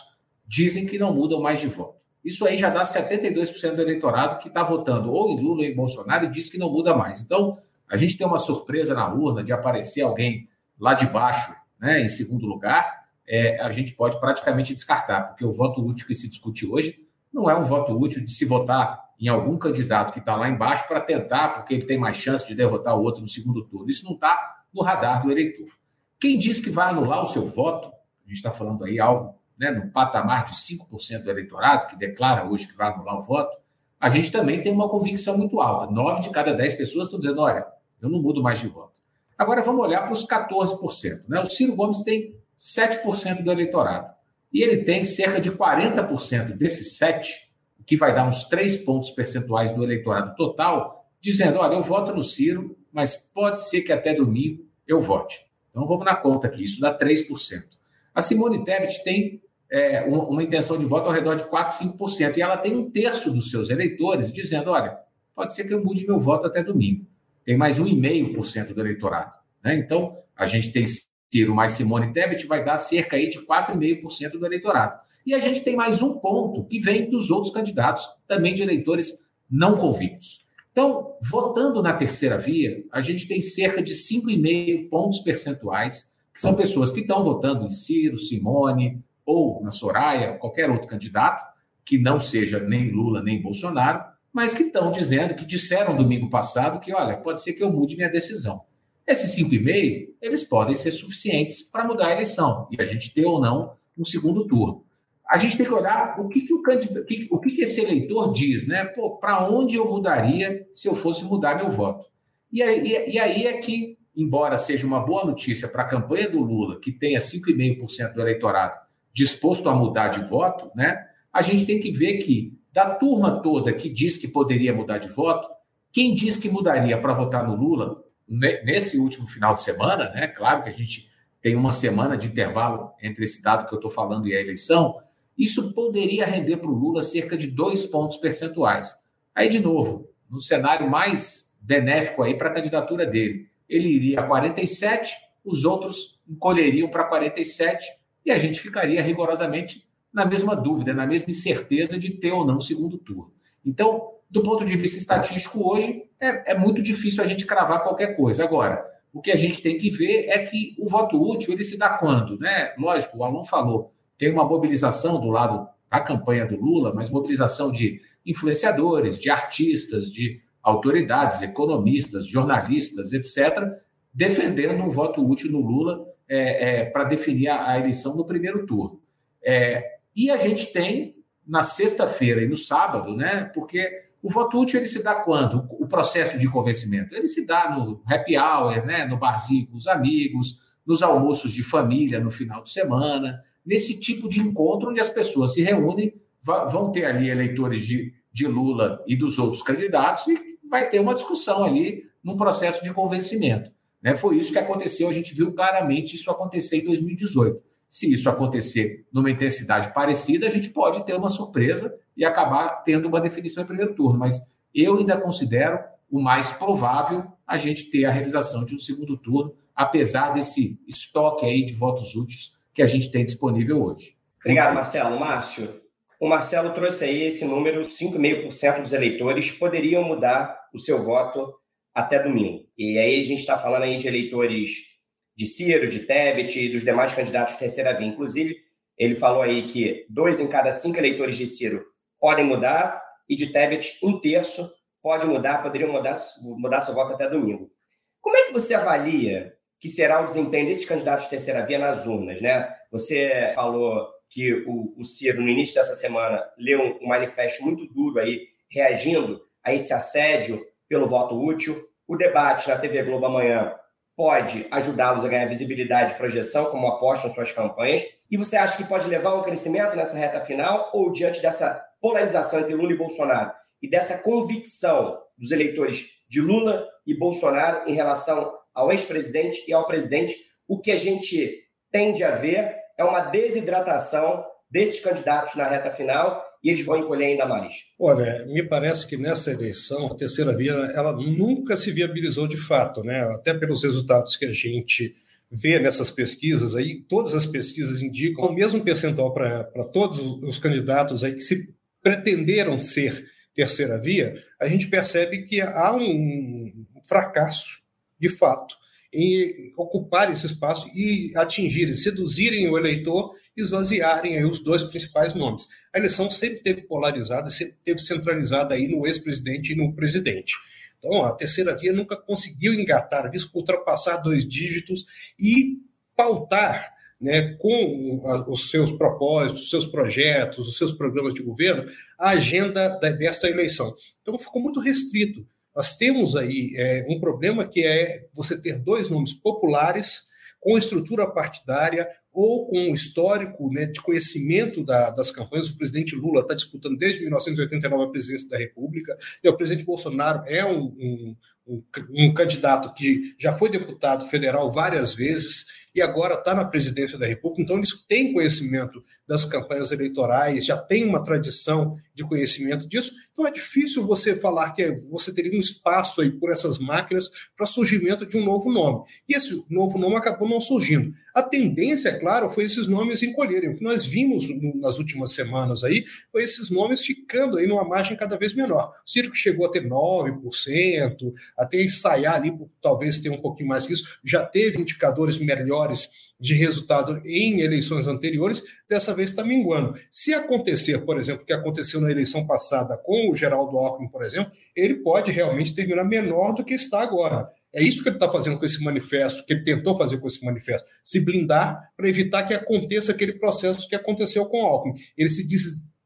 dizem que não mudam mais de voto. Isso aí já dá 72% do eleitorado que está votando ou em Lula ou em Bolsonaro e diz que não muda mais. Então, a gente tem uma surpresa na urna de aparecer alguém lá de baixo, né, em segundo lugar, é, a gente pode praticamente descartar, porque o voto útil que se discute hoje não é um voto útil de se votar em algum candidato que está lá embaixo para tentar, porque ele tem mais chance de derrotar o outro no segundo turno. Isso não está no radar do eleitor. Quem diz que vai anular o seu voto, a gente está falando aí algo né, no patamar de 5% do eleitorado, que declara hoje que vai anular o voto, a gente também tem uma convicção muito alta. Nove de cada dez pessoas estão dizendo: olha, eu não mudo mais de voto. Agora vamos olhar para os 14%. Né? O Ciro Gomes tem 7% do eleitorado. E ele tem cerca de 40% desses 7, que vai dar uns 3 pontos percentuais do eleitorado total, dizendo: olha, eu voto no Ciro, mas pode ser que até domingo eu vote. Então vamos na conta aqui, isso dá 3%. A Simone Tebet tem é, uma, uma, intenção de voto ao redor de 4, 5%, e ela tem um terço dos seus eleitores dizendo: olha, pode ser que eu mude meu voto até domingo. Tem mais 1,5% do eleitorado. Né? Então, a gente tem Ciro mais Simone Tebet vai dar cerca aí de 4,5% do eleitorado. E a gente tem mais um ponto que vem dos outros candidatos, também de eleitores não convictos. Então, votando na terceira via, a gente tem cerca de 5,5 pontos percentuais, que são pessoas que estão votando em Ciro, Simone ou na Soraya, qualquer outro candidato, que não seja nem Lula nem Bolsonaro, mas que estão dizendo, que disseram domingo passado que, olha, pode ser que eu mude minha decisão. Esses 5,5, eles podem ser suficientes para mudar a eleição e a gente ter ou não um segundo turno. A gente tem que olhar o que, que o candidato, o que, que esse eleitor diz, né? Para onde eu mudaria se eu fosse mudar meu voto? E aí, e aí é que, embora seja uma boa notícia para a campanha do Lula, que tenha 5,5% do eleitorado disposto a mudar de voto, né? A gente tem que ver que da turma toda que diz que poderia mudar de voto, quem diz que mudaria para votar no Lula nesse último final de semana, né? Claro que a gente tem uma semana de intervalo entre esse dado que eu estou falando e a eleição, isso poderia render para o Lula cerca de dois pontos percentuais. Aí, de novo, no cenário mais benéfico aí para a candidatura dele, ele iria a 47, os outros encolheriam para 47 e a gente ficaria rigorosamente na mesma dúvida, na mesma incerteza de ter ou não segundo turno. Então, do ponto de vista estatístico, hoje é, é, muito difícil a gente cravar qualquer coisa. Agora, o que a gente tem que ver é que o voto útil ele se dá quando, né? Lógico, o Alon falou, tem uma mobilização do lado da campanha do Lula, mas mobilização de influenciadores, de artistas, de autoridades, economistas, jornalistas, etc., defendendo um voto útil no Lula é, é, para definir a, a, eleição no primeiro turno. É, e a gente tem na sexta-feira e no sábado, né? Porque o voto útil ele se dá quando? O processo de convencimento. Ele se dá no happy hour, né? no barzinho com os amigos, nos almoços de família no final de semana, nesse tipo de encontro onde as pessoas se reúnem, vão ter ali eleitores de, de Lula e dos outros candidatos e vai ter uma discussão ali num processo de convencimento. Né? Foi isso que aconteceu, a gente viu claramente isso acontecer em 2018. Se isso acontecer numa intensidade parecida, a gente pode ter uma surpresa e acabar tendo uma definição em primeiro turno. Mas eu ainda considero o mais provável a gente ter a realização de um segundo turno, apesar desse estoque aí de votos úteis que a gente tem disponível hoje. Obrigado, Marcelo. Márcio, o Marcelo trouxe aí esse número: 5,5% dos eleitores poderiam mudar o seu voto até domingo. E aí a gente está falando aí de eleitores de Ciro, de Tebet e dos demais candidatos de terceira via. Inclusive, ele falou aí que dois em cada cinco eleitores de Ciro podem mudar e de Tebet um terço pode mudar, poderiam mudar, mudar seu voto até domingo. Como é que você avalia que será o desempenho desses candidatos de terceira via nas urnas, né? Você falou que o, o Ciro, no início dessa semana, leu um, manifesto muito duro aí, reagindo a esse assédio pelo voto útil. O debate na TV Globo amanhã pode ajudá-los a ganhar visibilidade e projeção, como apostam suas campanhas? E você acha que pode levar um crescimento nessa reta final ou diante dessa polarização entre Lula e Bolsonaro e dessa convicção dos eleitores de Lula e Bolsonaro em relação ao ex-presidente e ao presidente, o que a gente tende a ver é uma desidratação desses candidatos na reta final e eles vão encolher ainda mais? Olha, me parece que nessa eleição a terceira via ela nunca se viabilizou de fato, né? Até pelos resultados que a gente vê nessas pesquisas aí, todas as pesquisas indicam o mesmo percentual para todos os candidatos aí que se pretenderam ser terceira via, a gente percebe que há um fracasso de fato em ocupar esse espaço e atingirem, seduzirem o eleitor, esvaziarem aí os dois principais nomes. A eleição sempre teve polarizada, sempre teve centralizada aí no ex-presidente e no presidente. Então, a terceira via nunca conseguiu engatar ultrapassar dois dígitos e pautar né, com os seus propósitos, os seus projetos, os seus programas de governo, a agenda dessa eleição. Então, ficou muito restrito. Nós temos aí é, um problema que é você ter dois nomes populares com estrutura partidária ou com histórico né, de conhecimento da, das campanhas. O presidente Lula está disputando desde 1989 a presidência da República, e o presidente Bolsonaro é um, um, um, um candidato que já foi deputado federal várias vezes, e agora está na presidência da República, então eles têm conhecimento das campanhas eleitorais, já tem uma tradição de conhecimento disso, então é difícil você falar que você teria um espaço aí por essas máquinas para surgimento de um novo nome. E esse novo nome acabou não surgindo. A tendência, é claro, foi esses nomes encolherem. O que nós vimos nas últimas semanas aí foi esses nomes ficando aí numa margem cada vez menor. O Ciro chegou a ter 9%, até ensaiar ali, talvez ter um pouquinho mais que isso, já teve indicadores melhores de resultado em eleições anteriores, dessa vez está minguando. Se acontecer, por exemplo, o que aconteceu na eleição passada com o Geraldo Alckmin, por exemplo, ele pode realmente terminar menor do que está agora. É isso que ele está fazendo com esse manifesto, que ele tentou fazer com esse manifesto, se blindar para evitar que aconteça aquele processo que aconteceu com o Alckmin. Ele se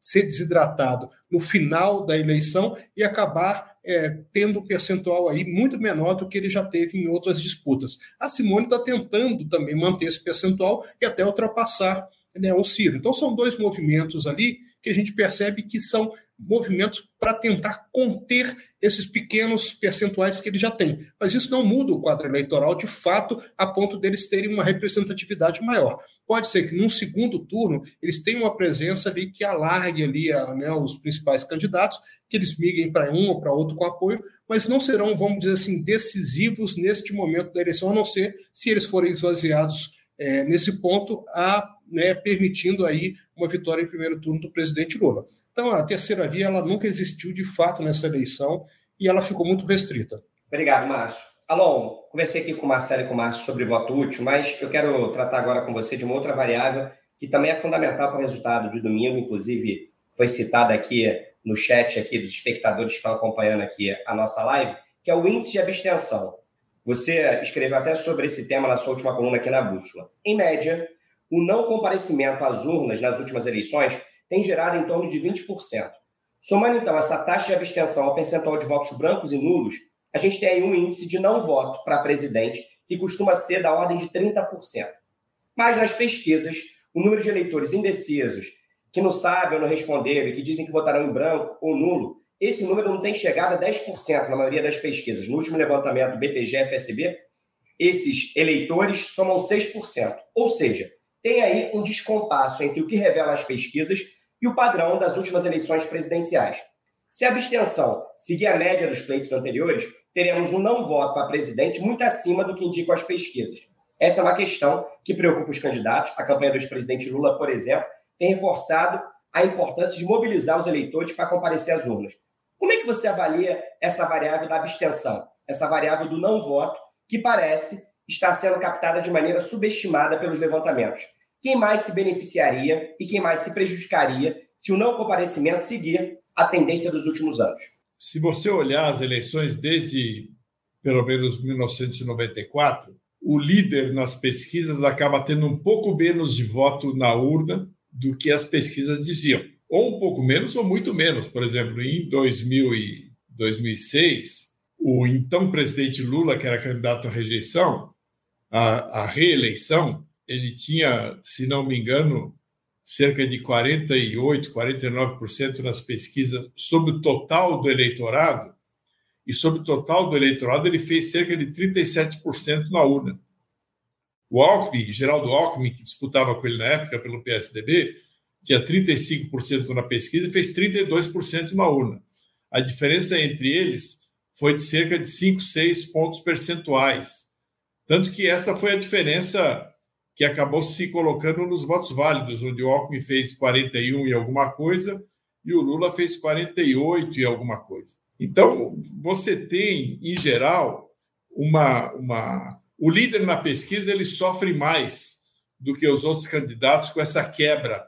ser desidratado no final da eleição e acabar é, tendo um percentual aí muito menor do que ele já teve em outras disputas. A Simone está tentando também manter esse percentual e até ultrapassar né, o Ciro. Então são dois movimentos ali que a gente percebe que são movimentos para tentar conter esses pequenos percentuais que ele já tem. Mas isso não muda o quadro eleitoral de fato a ponto deles terem uma representatividade maior. Pode ser que num segundo turno eles tenham uma presença ali que alargue ali a, né, os principais candidatos, que eles migrem para um ou para outro com apoio, mas não serão, vamos dizer assim, decisivos neste momento da eleição, a não ser se eles forem esvaziados é, nesse ponto, a, né, permitindo aí uma vitória em primeiro turno do presidente Lula. Então, a terceira via ela nunca existiu de fato nessa eleição e ela ficou muito restrita. Obrigado, Márcio. Alon, conversei aqui com o Marcelo e com o Márcio sobre voto útil, mas eu quero tratar agora com você de uma outra variável que também é fundamental para o resultado de domingo, inclusive foi citada aqui no chat aqui dos espectadores que estão acompanhando aqui a nossa live, que é o índice de abstenção. Você escreveu até sobre esse tema na sua última coluna aqui na Bússola. Em média, o não comparecimento às urnas nas últimas eleições tem gerado em torno de 20%. Somando então essa taxa de abstenção ao percentual de votos brancos e nulos, a gente tem aí um índice de não voto para presidente que costuma ser da ordem de 30%. Mas nas pesquisas, o número de eleitores indecisos, que não sabem ou não responderam e que dizem que votarão em branco ou nulo, esse número não tem chegado a 10% na maioria das pesquisas. No último levantamento do BTG-FSB, esses eleitores somam 6%. Ou seja, tem aí um descompasso entre o que revelam as pesquisas e o padrão das últimas eleições presidenciais. Se a abstenção seguir a média dos pleitos anteriores, teremos um não voto para presidente muito acima do que indicam as pesquisas. Essa é uma questão que preocupa os candidatos. A campanha do ex-presidente Lula, por exemplo, tem reforçado a importância de mobilizar os eleitores para comparecer às urnas. Como é que você avalia essa variável da abstenção, essa variável do não voto, que parece estar sendo captada de maneira subestimada pelos levantamentos? Quem mais se beneficiaria e quem mais se prejudicaria se o não comparecimento seguir a tendência dos últimos anos? Se você olhar as eleições desde pelo menos 1994, o líder nas pesquisas acaba tendo um pouco menos de voto na urna do que as pesquisas diziam. Ou um pouco menos ou muito menos. Por exemplo, em 2000 e 2006, o então presidente Lula, que era candidato à rejeição, à, à reeleição, ele tinha, se não me engano, cerca de 48, 49% nas pesquisas sobre o total do eleitorado, e sobre o total do eleitorado ele fez cerca de 37% na urna. O Alckmin, Geraldo Alckmin, que disputava com ele na época pelo PSDB, tinha 35% na pesquisa e fez 32% na urna. A diferença entre eles foi de cerca de 5, 6 pontos percentuais. Tanto que essa foi a diferença que acabou se colocando nos votos válidos, onde o Alckmin fez 41 e alguma coisa e o Lula fez 48 e alguma coisa. Então, você tem, em geral, uma, uma... o líder na pesquisa ele sofre mais do que os outros candidatos com essa quebra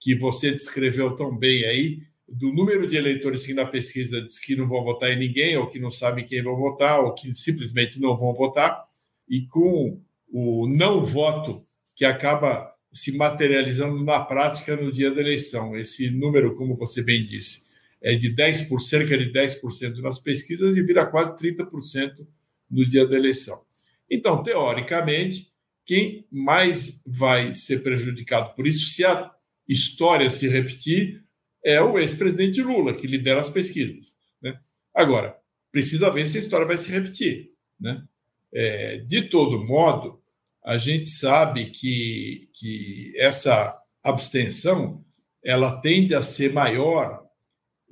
que você descreveu tão bem aí, do número de eleitores que na pesquisa diz que não vão votar em ninguém, ou que não sabem quem vão votar, ou que simplesmente não vão votar, e com o não voto que acaba se materializando na prática no dia da eleição. Esse número, como você bem disse, é de 10 por cerca de 10% nas pesquisas e vira quase 30% no dia da eleição. Então, teoricamente, quem mais vai ser prejudicado por isso, se a história se repetir, é o ex-presidente Lula, que lidera as pesquisas. Né? Agora, precisa ver se a história vai se repetir. Né? É, de todo modo, a gente sabe que, que essa abstenção ela tende a ser maior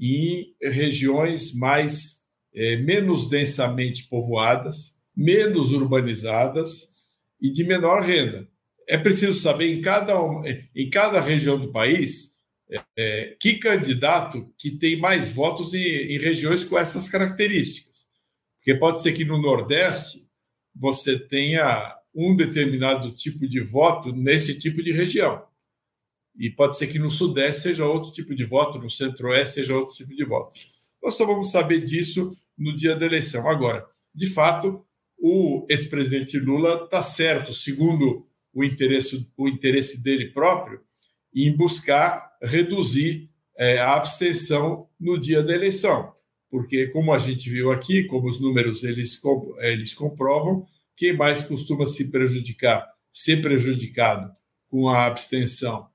em regiões mais é, menos densamente povoadas, menos urbanizadas e de menor renda. É preciso saber em cada, em cada região do país é, que candidato que tem mais votos em, em regiões com essas características. Porque pode ser que no Nordeste você tenha um determinado tipo de voto nesse tipo de região. E pode ser que no Sudeste seja outro tipo de voto, no Centro-Oeste seja outro tipo de voto. Nós só vamos saber disso no dia da eleição. Agora, de fato, o ex-presidente Lula está certo, segundo o interesse, o interesse dele próprio, em buscar reduzir é, a abstenção no dia da eleição. Porque, como a gente viu aqui, como os números eles, eles comprovam, quem mais costuma se prejudicar, ser prejudicado com a abstenção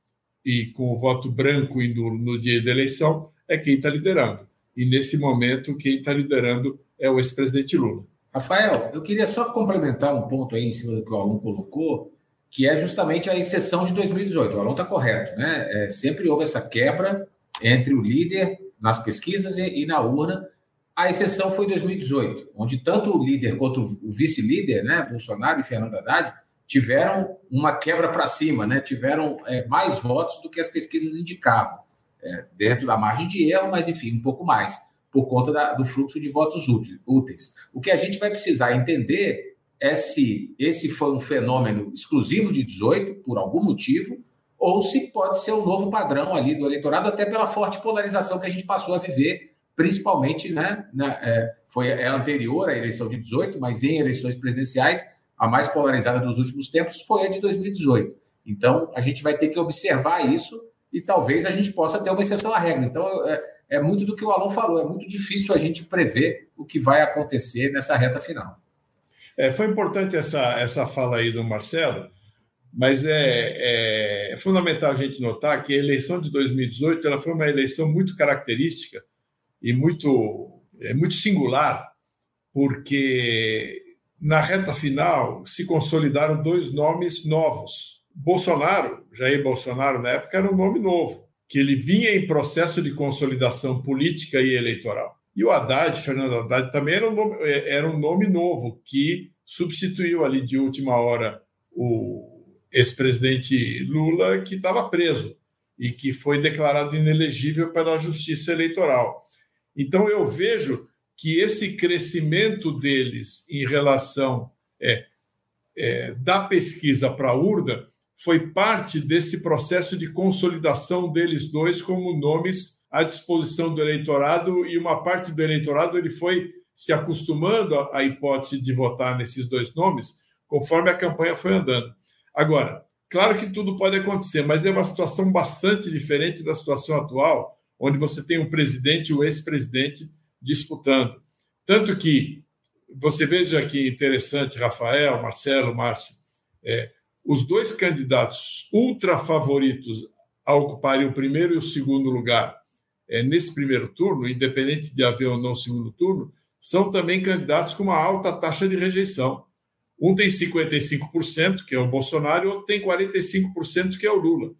e com o voto branco no dia da eleição é quem está liderando. E nesse momento, quem está liderando é o ex-presidente Lula. Rafael, eu queria só complementar um ponto aí em cima do que o aluno colocou, que é justamente a exceção de 2018. O aluno está correto, né? É, sempre houve essa quebra entre o líder nas pesquisas e, e na urna. A exceção foi 2018, onde tanto o líder quanto o vice-líder, né, Bolsonaro e Fernando Haddad, tiveram uma quebra para cima, né? tiveram é, mais votos do que as pesquisas indicavam, é, dentro da margem de erro, mas enfim, um pouco mais, por conta da, do fluxo de votos úteis. O que a gente vai precisar entender é se esse foi um fenômeno exclusivo de 18, por algum motivo, ou se pode ser um novo padrão ali do eleitorado, até pela forte polarização que a gente passou a viver, principalmente, né? né é, foi é anterior à eleição de 18, mas em eleições presidenciais, a mais polarizada dos últimos tempos foi a de 2018. Então, a gente vai ter que observar isso e talvez a gente possa ter uma exceção à regra. Então, é, é muito do que o Alon falou, é muito difícil a gente prever o que vai acontecer nessa reta final. É, foi importante essa, essa fala aí do Marcelo, mas é, é, fundamental a gente notar que a eleição de 2018 ela foi uma eleição muito característica e muito, é, muito singular, porque na reta final se consolidaram dois nomes novos. Bolsonaro, Jair Bolsonaro, na época, era um nome novo, que ele vinha em processo de consolidação política e eleitoral. E o Haddad, Fernando Haddad, também era um nome, era um nome novo, que substituiu ali de última hora o ex-presidente Lula, que estava preso e que foi declarado inelegível pela Justiça Eleitoral. Então, eu vejo que esse crescimento deles em relação é, é, da pesquisa para a urna foi parte desse processo de consolidação deles dois como nomes à disposição do eleitorado e uma parte do eleitorado ele foi se acostumando à hipótese de votar nesses dois nomes conforme a campanha foi andando. Agora, claro que tudo pode acontecer, mas é uma situação bastante diferente da situação atual, onde você tem um presidente e um ex-presidente disputando. Tanto que você veja que interessante, Rafael, Marcelo, Márcio, é, os dois candidatos ultra favoritos a ocuparem o primeiro e o segundo lugar é, nesse primeiro turno, independente de haver ou não segundo turno, são também candidatos com uma alta taxa de rejeição. Um tem 55%, que é o Bolsonaro, e outro tem 45%, que é o Lula.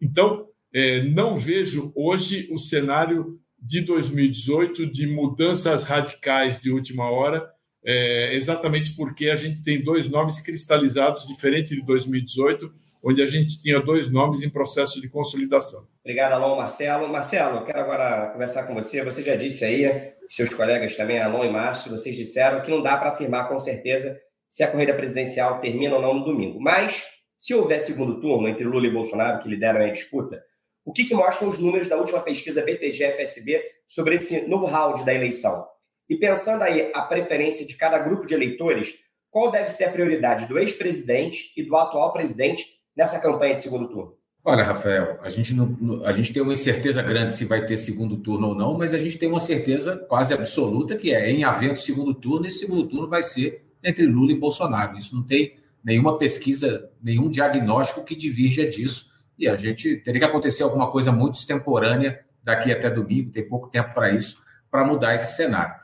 Então, é, não vejo hoje o cenário de 2018 de mudanças radicais de última hora, é, exatamente porque a gente tem dois nomes cristalizados, diferente de 2018, onde a gente tinha dois nomes em processo de consolidação. Obrigado, Alon, Marcelo. Marcelo, quero agora conversar com você. Você já disse aí, seus colegas também, Alon e Márcio, vocês disseram que não dá para afirmar com certeza se a corrida presidencial termina ou não no domingo. Mas, se houver segundo turno entre Lula e Bolsonaro, que lideram a disputa, o que, que mostram os números da última pesquisa BTG-FSB sobre esse novo round da eleição? E pensando aí a preferência de cada grupo de eleitores, qual deve ser a prioridade do ex-presidente e do atual presidente nessa campanha de segundo turno? Olha, Rafael, a gente, não, a gente tem uma incerteza grande se vai ter segundo turno ou não, mas a gente tem uma certeza quase absoluta que é em havendo segundo turno, esse segundo turno vai ser entre Lula e Bolsonaro. Isso não tem nenhuma pesquisa, nenhum diagnóstico que divirja disso e a gente teria que acontecer alguma coisa muito extemporânea daqui até domingo, tem pouco tempo para isso, para mudar esse cenário.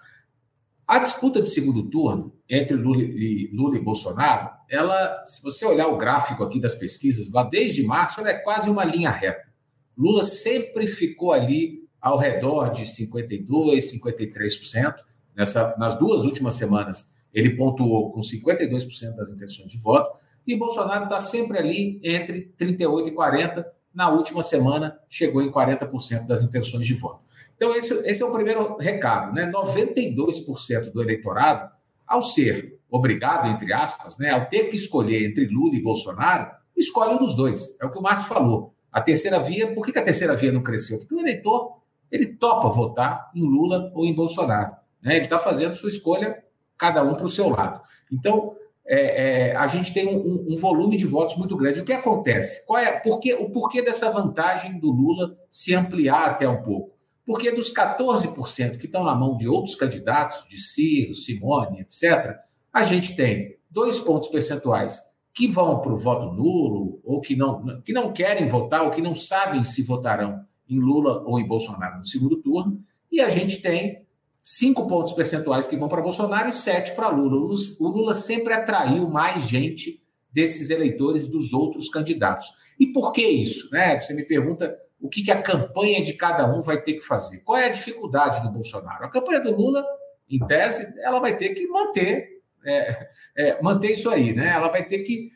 A disputa de segundo turno entre Lula e, Lula e Bolsonaro, ela, se você olhar o gráfico aqui das pesquisas, lá desde março, ela é quase uma linha reta. Lula sempre ficou ali ao redor de 52%, 53%. Nessa, nas duas últimas semanas, ele pontuou com 52% das intenções de voto, e Bolsonaro está sempre ali entre 38% e 40%. Na última semana, chegou em 40% das intenções de voto. Então, esse, esse é o primeiro recado. Né? 92% do eleitorado, ao ser obrigado, entre aspas, né, ao ter que escolher entre Lula e Bolsonaro, escolhe um dos dois. É o que o Márcio falou. A terceira via, por que, a terceira via não cresceu? Porque o eleitor ele topa votar em Lula ou em Bolsonaro. Né? Ele está fazendo sua escolha, cada um para o seu lado. Então, é, é, a gente tem um, um, volume de votos muito grande. O que acontece? Qual é, por que, o porquê dessa vantagem do Lula se ampliar até um pouco? Porque dos 14% que estão na mão de outros candidatos, de Ciro, Simone, etc., a gente tem dois pontos percentuais que vão para o voto nulo, ou que não, que não querem votar, ou que não sabem se votarão em Lula ou em Bolsonaro no segundo turno, e a gente tem cinco pontos percentuais que vão para Bolsonaro e sete para Lula. O Lula sempre atraiu mais gente desses eleitores dos outros candidatos. E por que isso? Né? Você me pergunta o que, a campanha de cada um vai ter que fazer. Qual é a dificuldade do Bolsonaro? A campanha do Lula, em tese, ela vai ter que manter, é, é, manter isso aí, né? Ela vai ter que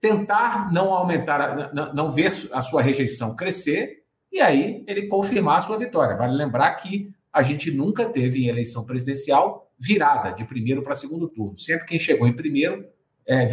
tentar não aumentar, não, não ver a sua rejeição crescer e aí ele confirmar a sua vitória. Vale lembrar que a gente nunca teve em eleição presidencial virada de primeiro para segundo turno. Sempre quem chegou em primeiro é,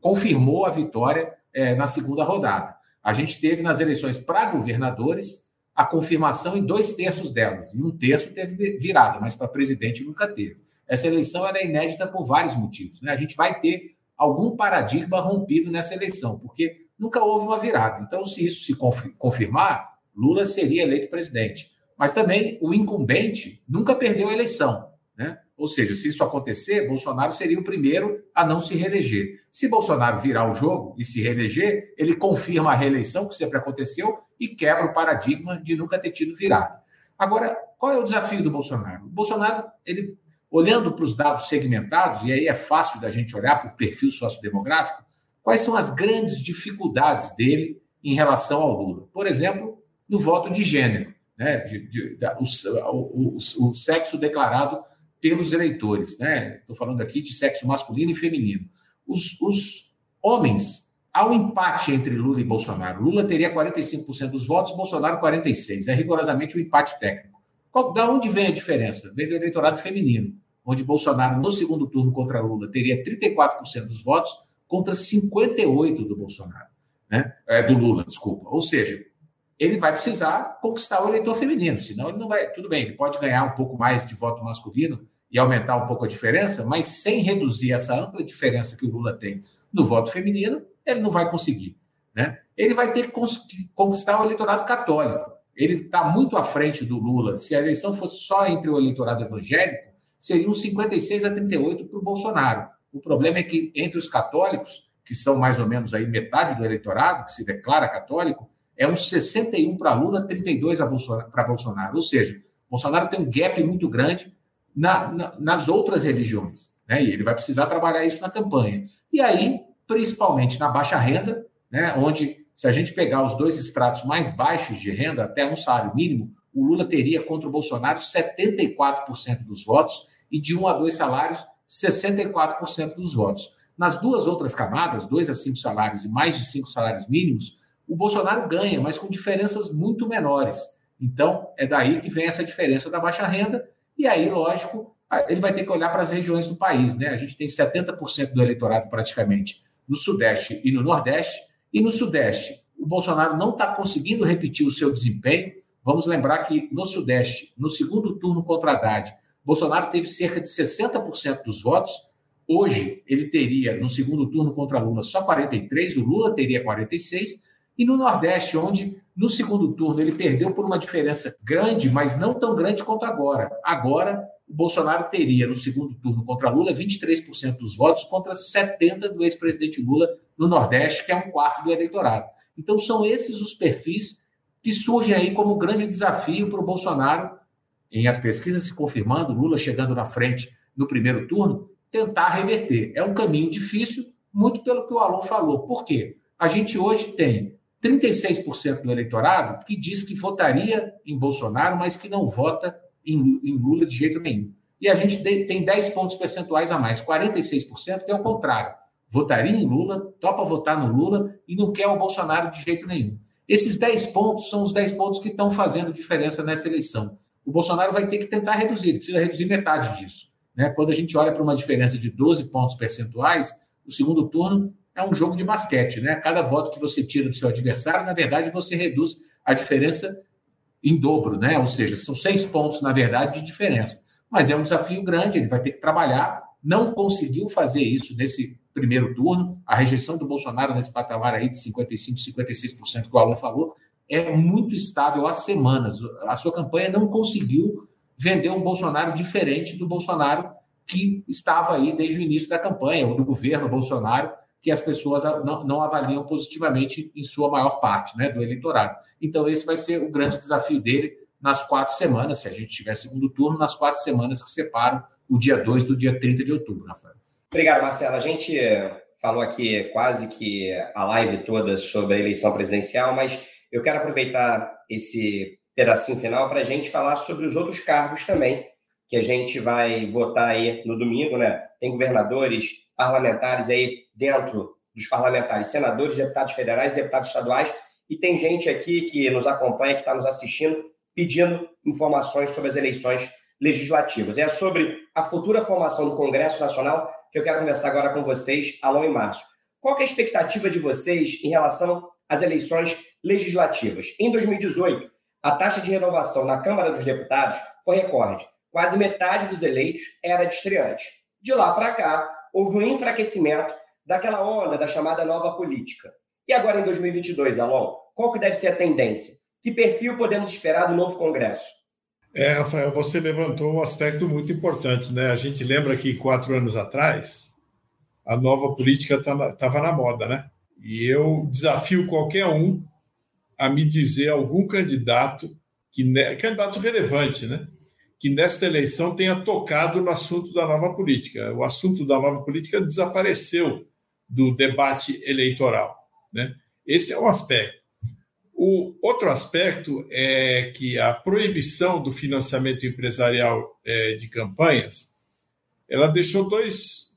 confirmou a vitória é, na segunda rodada. A gente teve nas eleições para governadores a confirmação em dois terços delas, e um terço teve virada, mas para presidente nunca teve. Essa eleição era é inédita por vários motivos. Né? A gente vai ter algum paradigma rompido nessa eleição, porque nunca houve uma virada. Então, se isso se confirmar, Lula seria eleito presidente. Mas também o incumbente nunca perdeu a eleição. Né? Ou seja, se isso acontecer, Bolsonaro seria o primeiro a não se reeleger. Se Bolsonaro virar o jogo e se reeleger, ele confirma a reeleição, que sempre aconteceu, e quebra o paradigma de nunca ter tido virada. Agora, qual é o desafio do Bolsonaro? O Bolsonaro, ele, olhando para os dados segmentados, e aí é fácil da gente olhar para o perfil sociodemográfico, quais são as grandes dificuldades dele em relação ao Lula? Por exemplo, no voto de gênero, né? De, de, de, o, o, o, o sexo declarado pelos eleitores. Né? Estou falando aqui de sexo masculino e feminino. Os, os homens, há um empate entre Lula e Bolsonaro. Lula teria 45% dos votos, Bolsonaro 46%. É rigorosamente um empate técnico. Qual, da onde vem a diferença? Vem do eleitorado feminino, onde Bolsonaro, no segundo turno contra Lula, teria 34% dos votos contra 58% do Bolsonaro. Né? É, do Lula, desculpa. Ou seja, ele vai precisar conquistar o eleitor feminino, senão ele não vai. Tudo bem, ele pode ganhar um pouco mais de voto masculino e aumentar um pouco a diferença, mas sem reduzir essa ampla diferença que o Lula tem no voto feminino, ele não vai conseguir. Né? Ele vai ter que conquistar o eleitorado católico. Ele está muito à frente do Lula. Se a eleição fosse só entre o eleitorado evangélico, seriam 56 a 38 para o Bolsonaro. O problema é que entre os católicos, que são mais ou menos aí metade do eleitorado, que se declara católico, é uns 61 para Lula, 32 para Bolsonaro. Ou seja, Bolsonaro tem um gap muito grande na, na, nas outras religiões. Né? E ele vai precisar trabalhar isso na campanha. E aí, principalmente na baixa renda, né? onde, se a gente pegar os dois estratos mais baixos de renda, até um salário mínimo, o Lula teria contra o Bolsonaro 74% dos votos e de um a dois salários, 64% dos votos. Nas duas outras camadas, dois a cinco salários e mais de cinco salários mínimos, o Bolsonaro ganha, mas com diferenças muito menores. Então, é daí que vem essa diferença da baixa renda, e aí, lógico, ele vai ter que olhar para as regiões do país. Né? A gente tem 70% do eleitorado praticamente no Sudeste e no Nordeste, e no Sudeste o Bolsonaro não está conseguindo repetir o seu desempenho. Vamos lembrar que no Sudeste, no segundo turno contra Haddad, Bolsonaro teve cerca de 60% dos votos. Hoje, ele teria, no segundo turno contra Lula, só 43%, o Lula teria 46%, e no Nordeste, onde no segundo turno ele perdeu por uma diferença grande, mas não tão grande quanto agora. Agora, o Bolsonaro teria no segundo turno contra Lula 23% dos votos contra 70% do ex-presidente Lula no Nordeste, que é um quarto do eleitorado. Então, são esses os perfis que surgem aí como grande desafio para o Bolsonaro, em as pesquisas se confirmando, Lula chegando na frente no primeiro turno, tentar reverter. É um caminho difícil, muito pelo que o Alon falou. Por quê? A gente hoje tem 36% do eleitorado que diz que votaria em Bolsonaro, mas que não vota em, em Lula de jeito nenhum. E a gente tem 10 pontos percentuais a mais, 46% que é o contrário. Votaria em Lula, topa votar no Lula e não quer o Bolsonaro de jeito nenhum. Esses 10 pontos são os 10 pontos que estão fazendo diferença nessa eleição. O Bolsonaro vai ter que tentar reduzir, ele precisa reduzir metade disso. Né? Quando a gente olha para uma diferença de 12 pontos percentuais, o segundo turno é um jogo de basquete. Né? Cada voto que você tira do seu adversário, na verdade, você reduz a diferença em dobro, né? ou seja, são seis pontos, na verdade, de diferença. Mas é um desafio grande, ele vai ter que trabalhar. Não conseguiu fazer isso nesse primeiro turno. A rejeição do Bolsonaro nesse patamar aí de 55%, 56% que o Alan falou, é muito estável há semanas. A sua campanha não conseguiu vender um Bolsonaro diferente do Bolsonaro que estava aí desde o início da campanha, ou do governo Bolsonaro, que as pessoas não, não, avaliam positivamente em sua maior parte né, do eleitorado. Então, esse vai ser o grande desafio dele nas quatro semanas, se a gente tiver segundo turno, nas quatro semanas que separam o dia 2 do dia 30 de outubro, Rafael. Obrigado, Marcelo. A gente falou aqui quase que a live toda sobre a eleição presidencial, mas eu quero aproveitar esse pedacinho final para a gente falar sobre os outros cargos também, que a gente vai votar aí no domingo, né? Tem governadores, parlamentares aí dentro dos parlamentares, senadores, deputados federais, deputados estaduais, e tem gente aqui que nos acompanha, que está nos assistindo, pedindo informações sobre as eleições legislativas. É sobre a futura formação do Congresso Nacional que eu quero conversar agora com vocês, Alon e Márcio. Qual é a expectativa de vocês em relação às eleições legislativas? Em 2018, a taxa de renovação na Câmara dos Deputados foi recorde. Quase metade dos eleitos era de estreantes. De lá para cá, houve um enfraquecimento daquela onda da chamada nova política. E agora em 2022, Alon, qual que deve ser a tendência? Que perfil podemos esperar do novo Congresso? É, Rafael, você levantou um aspecto muito importante, né? A gente lembra que quatro anos atrás a nova política estava tá na moda, né? E eu desafio qualquer um a me dizer algum candidato que candidato relevante, né? Que nesta eleição tenha tocado no assunto da nova política. O assunto da nova política desapareceu do debate eleitoral, né? Esse é um aspecto. O outro aspecto é que a proibição do financiamento empresarial é, de campanhas, ela deixou dois,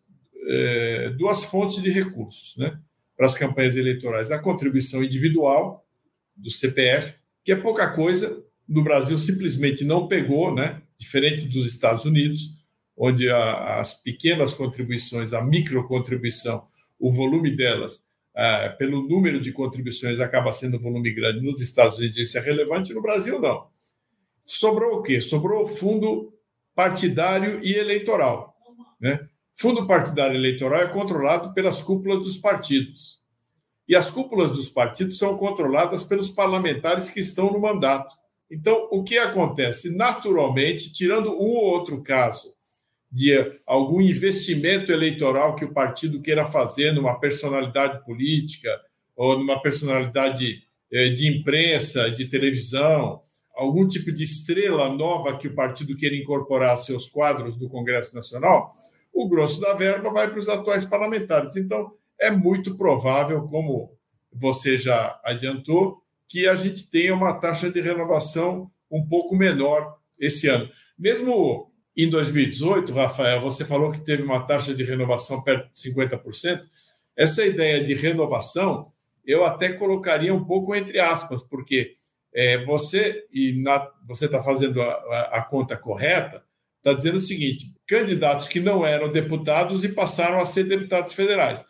é, duas fontes de recursos, né, para as campanhas eleitorais: a contribuição individual do CPF, que é pouca coisa, no Brasil simplesmente não pegou, né, diferente dos Estados Unidos, onde a, as pequenas contribuições, a microcontribuição, o volume delas é, pelo número de contribuições, acaba sendo um volume grande. Nos Estados Unidos isso é relevante, no Brasil não. Sobrou o quê? Sobrou fundo partidário e eleitoral. Né? Fundo partidário eleitoral é controlado pelas cúpulas dos partidos. E as cúpulas dos partidos são controladas pelos parlamentares que estão no mandato. Então, o que acontece? Naturalmente, tirando um ou outro caso de algum investimento eleitoral que o partido queira fazer numa personalidade política ou numa personalidade eh, de imprensa, de televisão, algum tipo de estrela nova que o partido queira incorporar a seus quadros do Congresso Nacional, o grosso da verba vai para os atuais parlamentares. Então, é muito provável, como você já adiantou, que a gente tenha uma taxa de renovação um pouco menor esse ano. Mesmo em 2018, Rafael, você falou que teve uma taxa de renovação perto de 50%. Essa ideia de renovação, eu até colocaria um pouco entre aspas, porque é, você e na, você está fazendo a, a, a, conta correta, está dizendo o seguinte: candidatos que não eram deputados e passaram a ser deputados federais.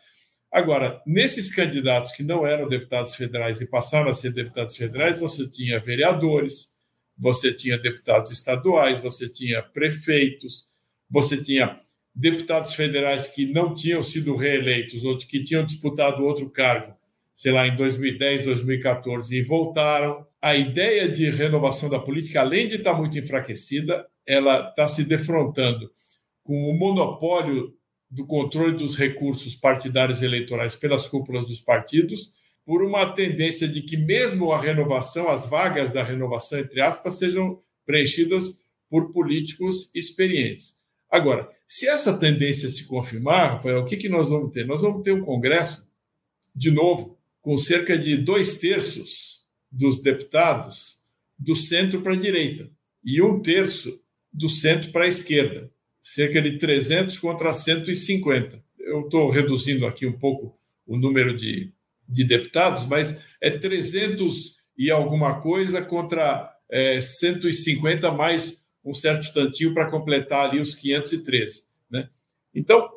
Agora, nesses candidatos que não eram deputados federais e passaram a ser deputados federais, você tinha vereadores, você tinha deputados estaduais, você tinha prefeitos, você tinha deputados federais que não tinham sido reeleitos ou que tinham disputado outro cargo, sei lá, em 2010, 2014 e voltaram. A ideia de renovação da política, além de estar muito enfraquecida, ela está se defrontando com o monopólio do controle dos recursos partidários eleitorais pelas cúpulas dos partidos por uma tendência de que, mesmo a renovação, as vagas da renovação, entre aspas, sejam preenchidas por políticos experientes. Agora, se essa tendência se confirmar, Rafael, o que, que nós vamos ter? Nós vamos ter um Congresso, de novo, com cerca de dois terços dos deputados do centro para a direita e um terço do centro para a esquerda, cerca de 300 contra 150. Eu estou reduzindo aqui um pouco o número de, de deputados, mas é 300 e alguma coisa contra é, 150 mais um certo tantinho para completar ali os 513. Né? Então,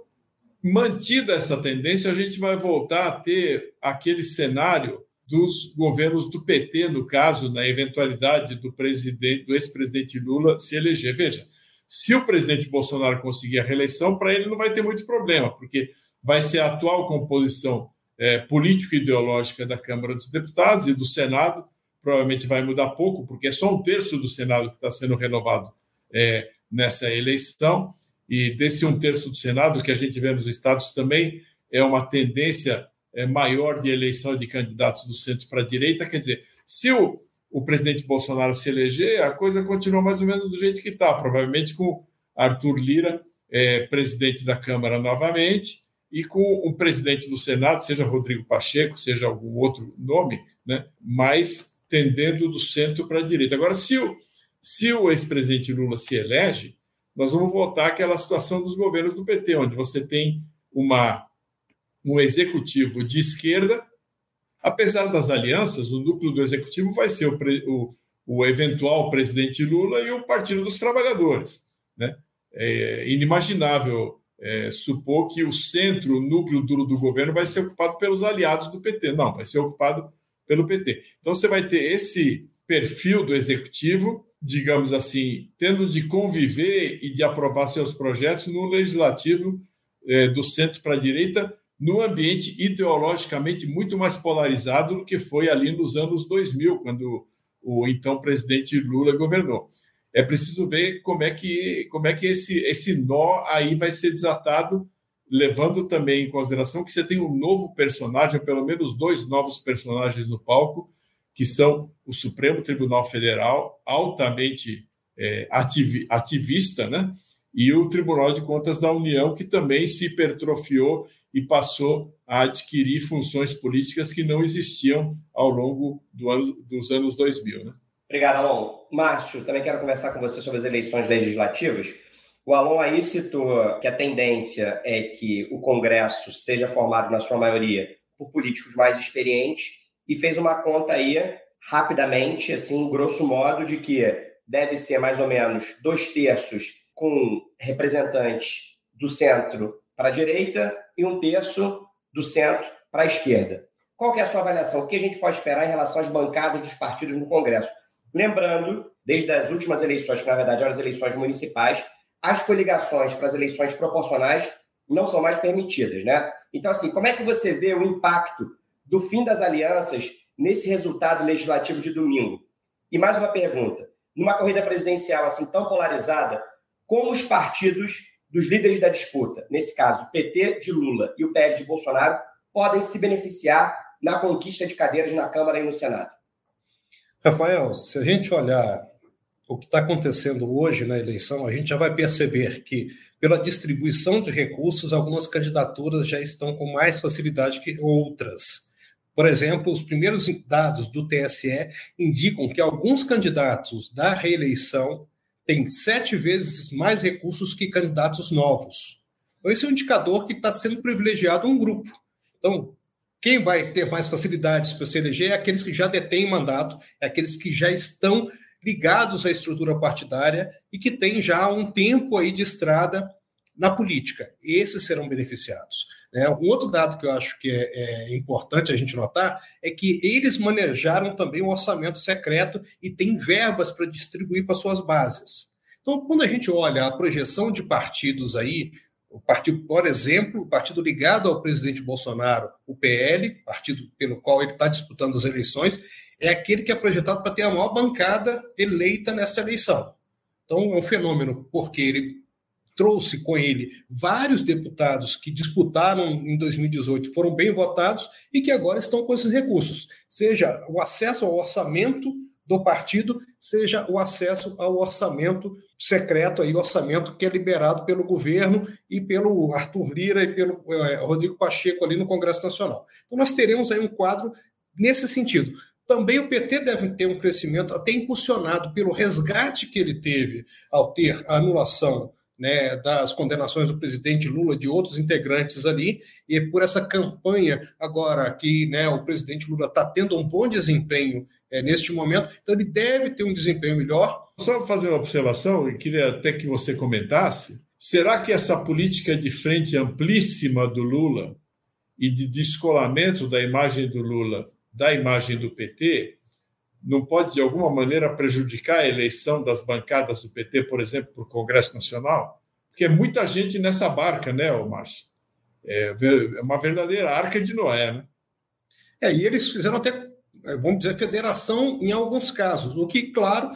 mantida essa tendência, a gente vai voltar a ter aquele cenário dos governos do PT, no caso, na eventualidade do presidente, do ex-presidente Lula se eleger. Veja, se o presidente Bolsonaro conseguir a reeleição, para ele não vai ter muito problema, porque vai ser a atual composição é, político-ideológica da Câmara dos Deputados e do Senado, provavelmente vai mudar pouco, porque é só um terço do Senado que está sendo renovado é, nessa eleição, e desse um terço do Senado, que a gente vê nos estados também, é uma tendência é, maior de eleição de candidatos do centro para a direita. Quer dizer, se o, o presidente Bolsonaro se eleger, a coisa continua mais ou menos do jeito que está, provavelmente com Arthur Lira, é, presidente da Câmara novamente, e com um presidente do Senado, seja Rodrigo Pacheco, seja algum outro nome, né, mais tendendo do centro para a direita. Agora, se o, se o ex-presidente Lula se elege, nós vamos voltar àquela situação dos governos do PT, onde você tem uma, um executivo de esquerda, apesar das alianças, o núcleo do executivo vai ser o, o, o eventual presidente Lula e o Partido dos Trabalhadores. Né? É inimaginável é, supor que o centro, o núcleo duro do governo, vai ser ocupado pelos aliados do PT. Não, vai ser ocupado pelo PT. Então você vai ter esse perfil do executivo, digamos assim, tendo de conviver e de aprovar seus projetos no legislativo eh, do centro para a direita, num ambiente ideologicamente muito mais polarizado do que foi ali nos anos 2000, quando o então presidente Lula governou. É preciso ver como é que, como é que esse, esse nó aí vai ser desatado levando também em consideração que você tem um novo personagem, ou pelo menos dois novos personagens no palco, que são o Supremo Tribunal Federal, altamente é, ativista, né? e o Tribunal de Contas da União, que também se hipertrofiou e passou a adquirir funções políticas que não existiam ao longo do ano, dos anos 2000. Né? Obrigado, Alon. Márcio, também quero conversar com você sobre as eleições legislativas. O Alon aí citou que a tendência é que o Congresso seja formado, na sua maioria, por políticos mais experientes e fez uma conta aí rapidamente, assim, grosso modo, de que deve ser mais ou menos dois terços com representantes do centro para a direita e um terço do centro para a esquerda. Qual que é a sua avaliação? O que a gente pode esperar em relação às bancadas dos partidos no Congresso? Lembrando, desde as últimas eleições, que na verdade eram as eleições municipais, as coligações para as eleições proporcionais não são mais permitidas, né? Então, assim, como é que você vê o impacto do fim das alianças nesse resultado legislativo de domingo? E mais uma pergunta: numa corrida presidencial assim tão polarizada, como os partidos dos líderes da disputa, nesse caso, PT de Lula e o PL de Bolsonaro, podem se beneficiar na conquista de cadeiras na Câmara e no Senado? Rafael, se a gente olhar o que está acontecendo hoje na eleição, a gente já vai perceber que, pela distribuição de recursos, algumas candidaturas já estão com mais facilidade que outras. Por exemplo, os primeiros dados do TSE indicam que alguns candidatos da reeleição têm sete vezes mais recursos que candidatos novos. Então, esse é um indicador que está sendo privilegiado um grupo. Então, quem vai ter mais facilidades para se eleger é aqueles que já detêm mandato, é aqueles que já estão ligados à estrutura partidária e que têm já um tempo aí de estrada na política. Esses serão beneficiados. Né? Um outro dado que eu acho que é, é, importante a gente notar é que eles manejaram também o um orçamento secreto e têm verbas para distribuir para suas bases. Então, quando a gente olha a projeção de partidos aí, o partido, por exemplo, o partido ligado ao presidente Bolsonaro, o PL, partido pelo qual ele está disputando as eleições, é aquele que é projetado para ter a maior bancada eleita nesta eleição. Então, é um fenômeno, porque ele trouxe com ele vários deputados que disputaram em 2018, foram bem votados e que agora estão com esses recursos, seja o acesso ao orçamento do partido, seja o acesso ao orçamento secreto aí, orçamento que é liberado pelo governo e pelo Arthur Lira e pelo é, Rodrigo Pacheco ali no Congresso Nacional. Então nós teremos aí um quadro nesse sentido. Também o PT deve ter um crescimento até impulsionado pelo resgate que ele teve ao ter a anulação né, das condenações do presidente Lula, de outros integrantes ali, e por essa campanha agora que né, o presidente Lula está tendo um bom desempenho é, neste momento, então ele deve ter um desempenho melhor. Só fazer uma observação, e queria até que você comentasse: será que essa política de frente amplíssima do Lula e de descolamento da imagem do Lula da imagem do PT não pode, de alguma maneira, prejudicar a eleição das bancadas do PT, por exemplo, para o Congresso Nacional? Porque é muita gente nessa barca, né, Márcio? É, é uma verdadeira arca de Noé, né? É, e eles fizeram até, vamos dizer, federação em alguns casos, o que, claro,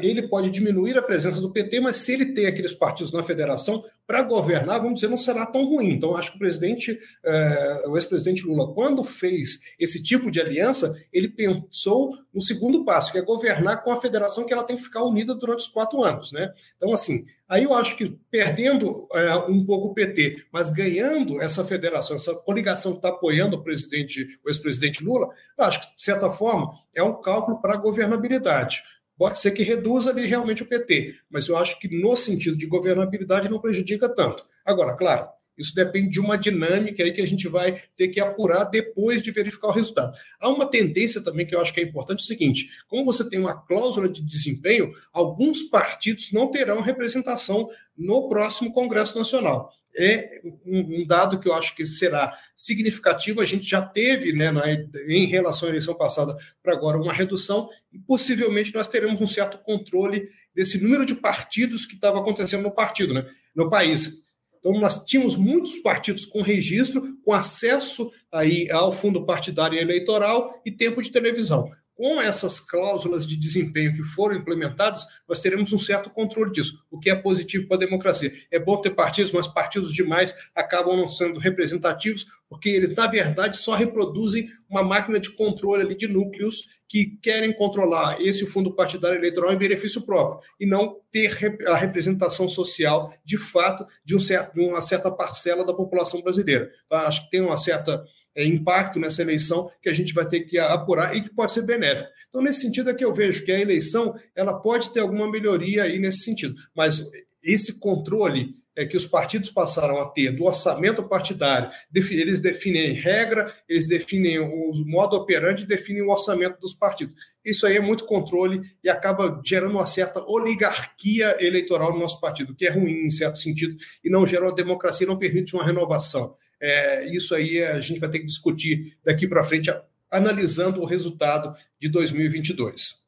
ele pode diminuir a presença do PT, mas se ele tem aqueles partidos na federação, para governar, vamos dizer, não será tão ruim. Então, acho que o presidente, eh, o ex-presidente Lula, quando fez esse tipo de aliança, ele pensou no segundo passo, que é governar com a federação que ela tem que ficar unida durante os quatro anos. Né? Então, assim, aí eu acho que perdendo eh, um pouco o PT, mas ganhando essa federação, essa coligação que está apoiando o presidente, o ex-presidente Lula, eu acho que, de certa forma, é um cálculo para a governabilidade. Pode ser que reduza ali realmente o PT, mas eu acho que no sentido de governabilidade não prejudica tanto. Agora, claro, isso depende de uma dinâmica aí que a gente vai ter que apurar depois de verificar o resultado. Há uma tendência também que eu acho que é importante, é o seguinte: como você tem uma cláusula de desempenho, alguns partidos não terão representação no próximo Congresso Nacional é um, dado que eu acho que será significativo. A gente já teve, né, na, em relação à eleição passada para agora, uma redução, e possivelmente nós teremos um certo controle desse número de partidos que estava acontecendo no partido, né, no país. Então, nós tínhamos muitos partidos com registro, com acesso aí ao fundo partidário e eleitoral e tempo de televisão com essas cláusulas de desempenho que foram implementadas, nós teremos um certo controle disso, o que é positivo para a democracia. É bom ter partidos, mas partidos demais acabam não sendo representativos, porque eles, na verdade, só reproduzem uma máquina de controle ali de núcleos que querem controlar esse fundo partidário eleitoral em benefício próprio e não ter a representação social, de fato, de, um certo, de uma certa parcela da população brasileira. Então, acho que tem uma certa impacto nessa eleição que a gente vai ter que apurar e que pode ser benéfico. Então, nesse sentido é que eu vejo que a eleição ela pode ter alguma melhoria aí nesse sentido, mas esse controle é que os partidos passaram a ter do orçamento partidário, eles definem regra, eles definem o modo operante e definem o orçamento dos partidos. Isso aí é muito controle e acaba gerando uma certa oligarquia eleitoral no nosso partido, que é ruim em certo sentido, e não gera uma democracia, não permite uma renovação. É, isso aí a gente vai ter que discutir daqui para frente, analisando o resultado de 2022.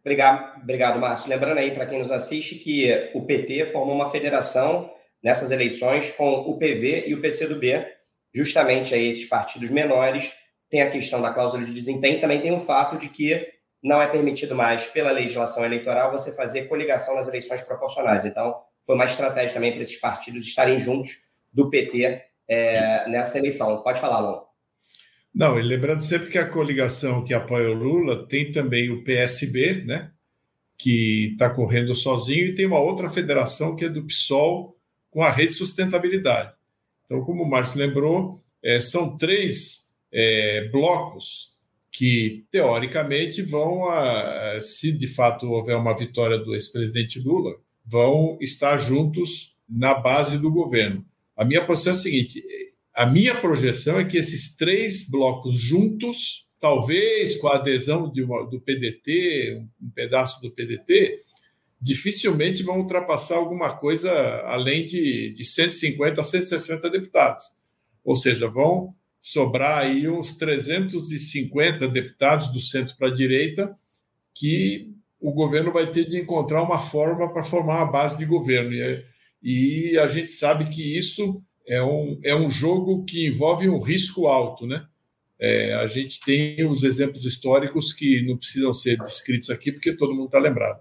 Obrigado, obrigado, Márcio. Lembrando aí para quem nos assiste que o PT formou uma federação nessas eleições com o PV e o PCdoB, justamente aí esses partidos menores. Tem a questão da cláusula de desempenho, também tem o fato de que não é permitido mais, pela legislação eleitoral, você fazer coligação nas eleições proporcionais. Então, foi uma estratégia também para esses partidos estarem juntos do PT é, nessa eleição. Pode falar, Lon. Não, e lembrando sempre que a coligação que apoia o Lula tem também o PSB, né, que está correndo sozinho, e tem uma outra federação que é do PSOL com a Rede Sustentabilidade. Então, como o Márcio lembrou, é, são três é, blocos que, teoricamente, vão, a, se de fato houver uma vitória do ex-presidente Lula, vão estar juntos na base do governo. A minha posição é a seguinte: a minha projeção é que esses três blocos juntos, talvez com a adesão uma, do PDT, um, pedaço do PDT, dificilmente vão ultrapassar alguma coisa além de, de 150 a 160 deputados. Ou seja, vão sobrar aí uns 350 deputados do centro para a direita que o governo vai ter de encontrar uma forma para formar uma base de governo. E e a gente sabe que isso é um, é um jogo que envolve um risco alto, né? É, a gente tem os exemplos históricos que não precisam ser descritos aqui, porque todo mundo está lembrado.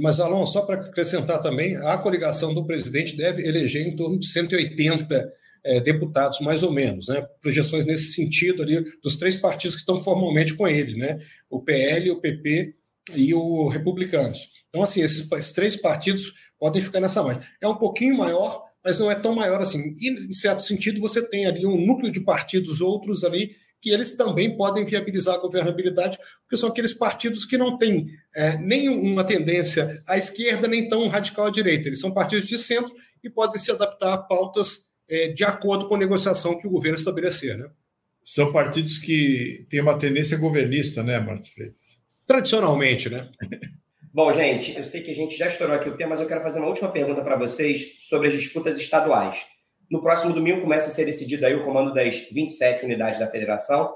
Mas, Alon, só para acrescentar também, a coligação do presidente deve eleger em torno de 180 é, deputados, mais ou menos, né? Projeções nesse sentido ali dos três partidos que estão formalmente com ele, né? O PL, o PP e o Republicanos. Então, assim, esses três partidos podem ficar nessa margem. É um pouquinho maior, mas não é tão maior assim. E, em certo sentido, você tem ali um núcleo de partidos outros ali que eles também podem viabilizar a governabilidade, porque são aqueles partidos que não têm é, nem uma tendência à esquerda, nem tão radical à direita. Eles são partidos de centro e podem se adaptar a pautas é, de acordo com a negociação que o governo estabelecer. Né? São partidos que têm uma tendência governista, né, Marcos Freitas? Tradicionalmente, né? *laughs* Bom, gente, eu sei que a gente já estourou aqui o tema, mas eu quero fazer uma última pergunta para vocês sobre as disputas estaduais. No próximo domingo começa a ser decidido aí o comando das 27 unidades da federação.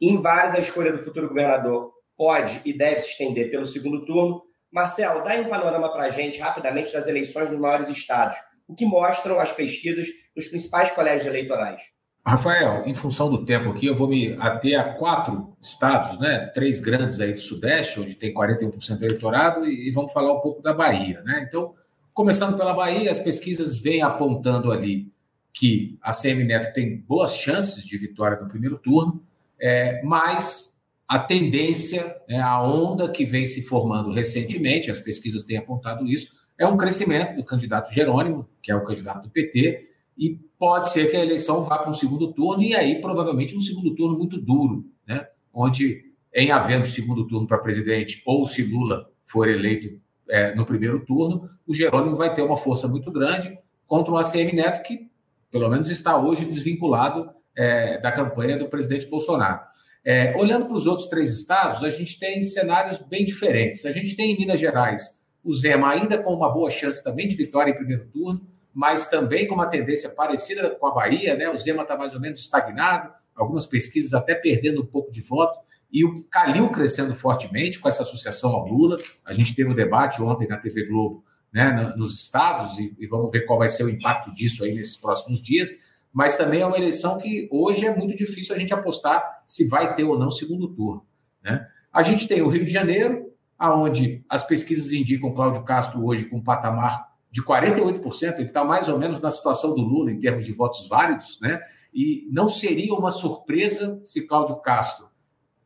Em várias, a escolha do futuro governador pode e deve se estender pelo segundo turno. Marcelo, dá um panorama para a gente, rapidamente, das eleições nos maiores estados. O que mostram as pesquisas dos principais colégios eleitorais? Rafael, em função do tempo aqui, eu vou me ater a quatro estados, né? Três grandes aí do Sudeste, onde tem 41% do eleitorado, e vamos falar um pouco da Bahia, né? Então, começando pela Bahia, as pesquisas vêm apontando ali que a CM Neto tem boas chances de vitória no primeiro turno, é, mas a tendência, né, a onda que vem se formando recentemente, as pesquisas têm apontado isso, é um crescimento do candidato Jerônimo, que é o candidato do PT, e pode ser que a eleição vá para um segundo turno, e aí provavelmente um segundo turno muito duro, né, onde, em havendo segundo turno para presidente, ou se Lula for eleito é, no primeiro turno, o Jerônimo vai ter uma força muito grande contra o ACM Neto, que pelo menos está hoje desvinculado é, da campanha do presidente Bolsonaro. É, olhando para os outros três estados, a gente tem cenários bem diferentes. A gente tem em Minas Gerais o Zema ainda com uma boa chance também de vitória em primeiro turno, mas também com uma tendência parecida com a Bahia, né? O Zema está mais ou menos estagnado, algumas pesquisas até perdendo um pouco de voto, e o Calil crescendo fortemente com essa associação ao Lula. A gente teve o um debate ontem na TV Globo né, nos estados, e, vamos ver qual vai ser o impacto disso aí nesses próximos dias. Mas também é uma eleição que hoje é muito difícil a gente apostar se vai ter ou não segundo turno. Né? A gente tem o Rio de Janeiro, aonde as pesquisas indicam Cláudio Castro hoje com um patamar de 48%, ele está mais ou menos na situação do Lula em termos de votos válidos, né? E não seria uma surpresa se Cláudio Castro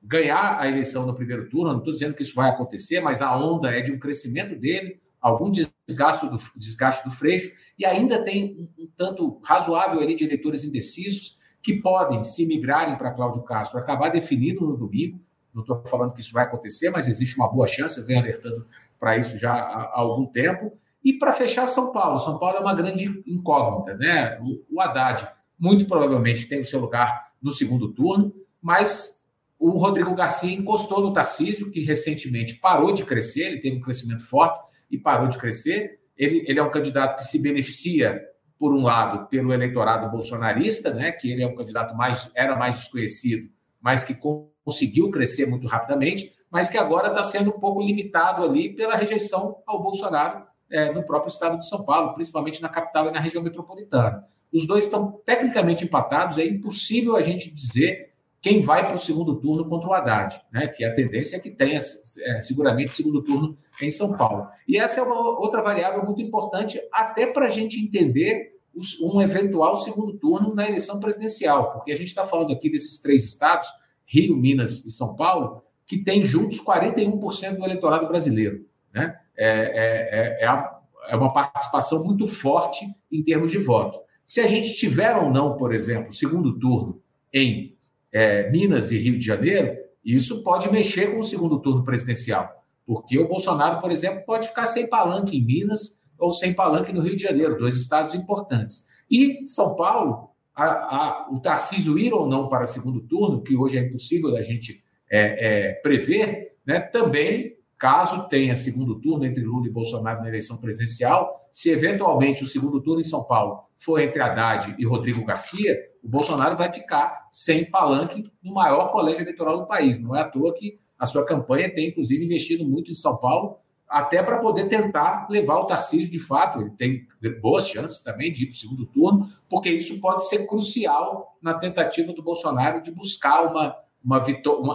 ganhar a eleição no primeiro turno. Não estou dizendo que isso vai acontecer, mas a onda é de um crescimento dele, algum desgaste do, desgaste do freixo, e ainda tem um, um tanto razoável ali de eleitores indecisos que podem, se migrarem para Cláudio Castro, acabar definindo no domingo. Não estou falando que isso vai acontecer, mas existe uma boa chance, eu venho alertando para isso já há, há algum tempo. E para fechar São Paulo, São Paulo é uma grande incógnita, né? O, Haddad muito provavelmente tem o seu lugar no segundo turno, mas o Rodrigo Garcia encostou no Tarcísio, que recentemente parou de crescer, ele teve um crescimento forte, e parou de crescer. Ele, ele é um candidato que se beneficia, por um lado, pelo eleitorado bolsonarista, né, que ele é um candidato mais era mais desconhecido, mas que conseguiu crescer muito rapidamente, mas que agora está sendo um pouco limitado ali pela rejeição ao Bolsonaro é, no próprio estado de São Paulo, principalmente na capital e na região metropolitana. Os dois estão tecnicamente empatados, é impossível a gente dizer quem vai para o segundo turno contra o Haddad, né? que a tendência é que tenha é, seguramente segundo turno em São Paulo. E essa é uma outra variável muito importante, até para a gente entender os, um eventual segundo turno na eleição presidencial, porque a gente está falando aqui desses três estados, Rio, Minas e São Paulo, que têm juntos 41% do eleitorado brasileiro. Né? É, é, é, é, a, é uma participação muito forte em termos de voto. Se a gente tiver ou não, por exemplo, segundo turno em é, Minas e Rio de Janeiro, isso pode mexer com o segundo turno presidencial. Porque o Bolsonaro, por exemplo, pode ficar sem palanque em Minas ou sem palanque no Rio de Janeiro, dois estados importantes. E São Paulo, a, a, o Tarcísio ir ou não para segundo turno, que hoje é impossível da gente é, é, prever, né, também, caso tenha segundo turno entre Lula e Bolsonaro na eleição presidencial, se eventualmente o segundo turno em São Paulo for entre Haddad e Rodrigo Garcia, o Bolsonaro vai ficar sem palanque no maior colégio eleitoral do país. Não é à toa que a sua campanha tem, inclusive, investido muito em São Paulo, até para poder tentar levar o Tarcísio de fato. Ele tem boas chances também de ir para o segundo turno, porque isso pode ser crucial na tentativa do Bolsonaro de buscar uma, uma,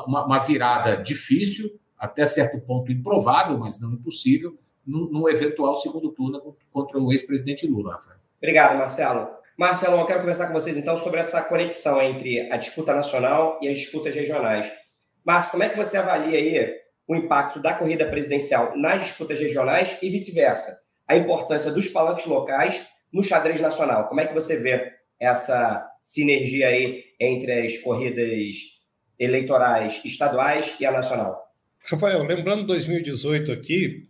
uma, uma virada difícil, até certo ponto improvável, mas não impossível, num, eventual segundo turno contra o ex-presidente Lula. Obrigado, Marcelo. Marcelo, eu quero conversar com vocês então sobre essa conexão entre a disputa nacional e as disputas regionais. Márcio, como é que você avalia aí o impacto da corrida presidencial nas disputas regionais e vice-versa. A importância dos palanques locais no xadrez nacional. Como é que você vê essa sinergia aí entre as corridas eleitorais estaduais e a nacional? Rafael, lembrando 2018 aqui,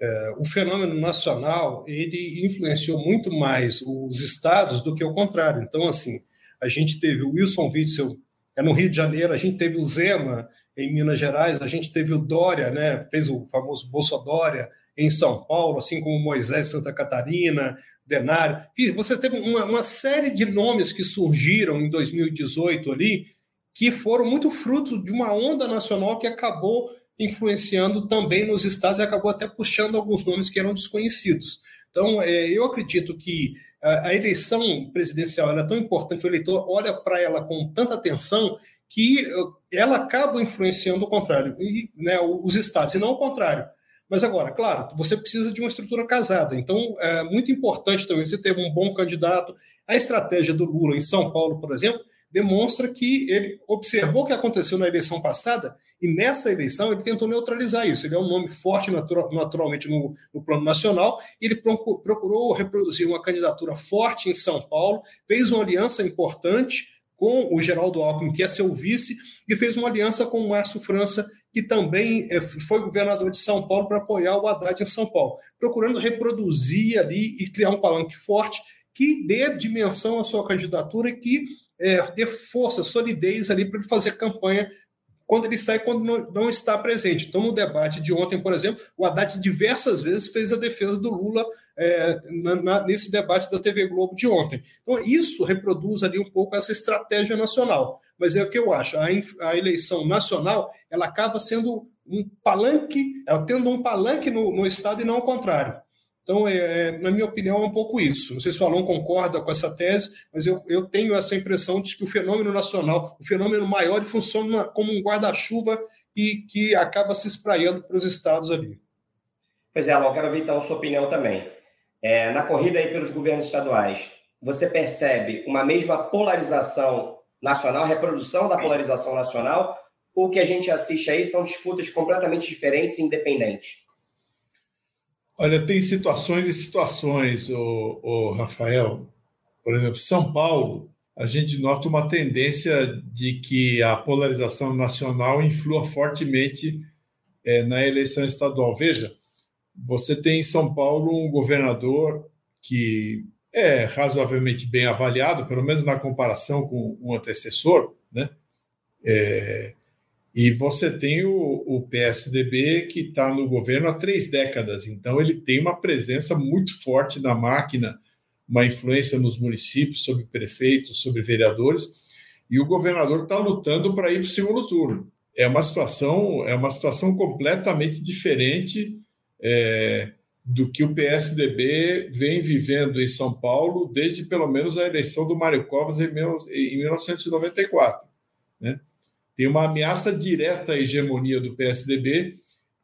é, o fenômeno nacional ele influenciou muito mais os estados do que o contrário. Então, assim, a gente teve o Wilson Witzel é no Rio de Janeiro, a gente teve o Zema em Minas Gerais, a gente teve o Dória, né, fez o famoso Bolsa Dória em São Paulo, assim como Moisés Santa Catarina, Denário. Você teve uma, uma série de nomes que surgiram em 2018 ali, que foram muito fruto de uma onda nacional que acabou influenciando também nos estados e acabou até puxando alguns nomes que eram desconhecidos. Então, é, eu acredito que a, a eleição presidencial é tão importante, o eleitor olha para ela com tanta atenção que ela acaba influenciando o contrário, e, né, os estados, e não o contrário. Mas agora, claro, você precisa de uma estrutura casada. Então, é muito importante também você ter um bom candidato. A estratégia do Lula em São Paulo, por exemplo, demonstra que ele observou o que aconteceu na eleição passada e nessa eleição ele tentou neutralizar isso. Ele é um nome forte natural, naturalmente no, no, plano nacional e ele procurou reproduzir uma candidatura forte em São Paulo, fez uma aliança importante com o Geraldo Alckmin, que é seu vice, e fez uma aliança com o Márcio França, que também é, foi governador de São Paulo, para apoiar o Haddad em São Paulo, procurando reproduzir ali e criar um palanque forte que dê dimensão à sua candidatura e que é, dê força, solidez ali para ele fazer campanha quando ele está e quando não, não, está presente. Então, no debate de ontem, por exemplo, o Haddad diversas vezes fez a defesa do Lula é, na, na, nesse debate da TV Globo de ontem. Então, isso reproduz ali um pouco essa estratégia nacional. Mas é o que eu acho, a, a eleição nacional, ela acaba sendo um palanque, ela tendo um palanque no, no Estado e não o contrário. Então, é, é, na minha opinião, é um pouco isso. Não sei se o Alon concorda com essa tese, mas eu, eu tenho essa impressão de que o fenômeno nacional, o fenômeno maior, funciona como um guarda-chuva e que acaba se espraiando para os estados ali. Pois é, Alon, quero ver então a sua opinião também. É, na corrida aí pelos governos estaduais, você percebe uma mesma polarização nacional, reprodução da polarização nacional, ou o que a gente assiste aí são disputas completamente diferentes e independentes? Olha, tem situações e situações, o, o Rafael. Por exemplo, São Paulo, a gente nota uma tendência de que a polarização nacional influa fortemente é, na eleição estadual. Veja, você tem em São Paulo um governador que é razoavelmente bem avaliado, pelo menos na comparação com o antecessor, né? É, e você tem o, o PSDB que está no governo há três décadas, então ele tem uma presença muito forte na máquina, uma influência nos municípios, sobre prefeitos, sobre vereadores, e o governador está lutando para ir para o segundo turno. É uma situação, é uma situação completamente diferente é, do que o PSDB vem vivendo em São Paulo desde pelo menos a eleição do Mário Covas em, em 1994, né? Tem uma ameaça direta à hegemonia do PSDB,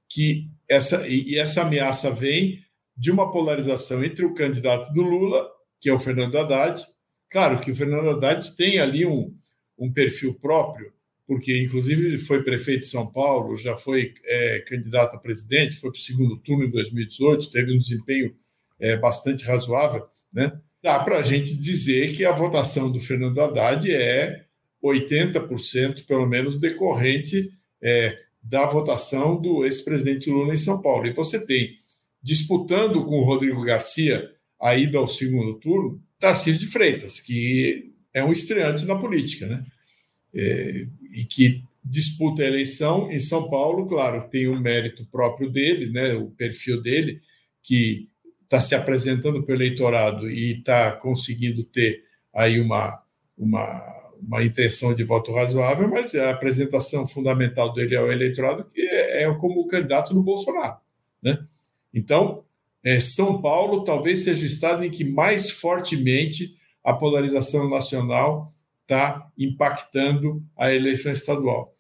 que essa, e essa ameaça vem de uma polarização entre o candidato do Lula, que é o Fernando Haddad. Claro que o Fernando Haddad tem ali um, um perfil próprio, porque inclusive foi prefeito de São Paulo, já foi é, candidato a presidente, foi para o segundo turno em 2018, teve um desempenho é, bastante razoável, né? Dá para a gente dizer que a votação do Fernando Haddad é 80%, pelo menos, decorrente é, da votação do ex-presidente Lula em São Paulo. E você tem, disputando com o Rodrigo Garcia a ida ao segundo turno, Tarcísio de Freitas, que é um estreante na política, né? É, e que disputa a eleição em São Paulo, claro, tem um mérito próprio dele, né? O perfil dele, que está se apresentando para o eleitorado e está conseguindo ter aí uma, uma uma intenção de voto razoável, mas a apresentação fundamental dele ao eleitorado que é, é como candidato do Bolsonaro, né? Então, é, São Paulo talvez seja o estado em que mais fortemente a polarização nacional está impactando a eleição estadual.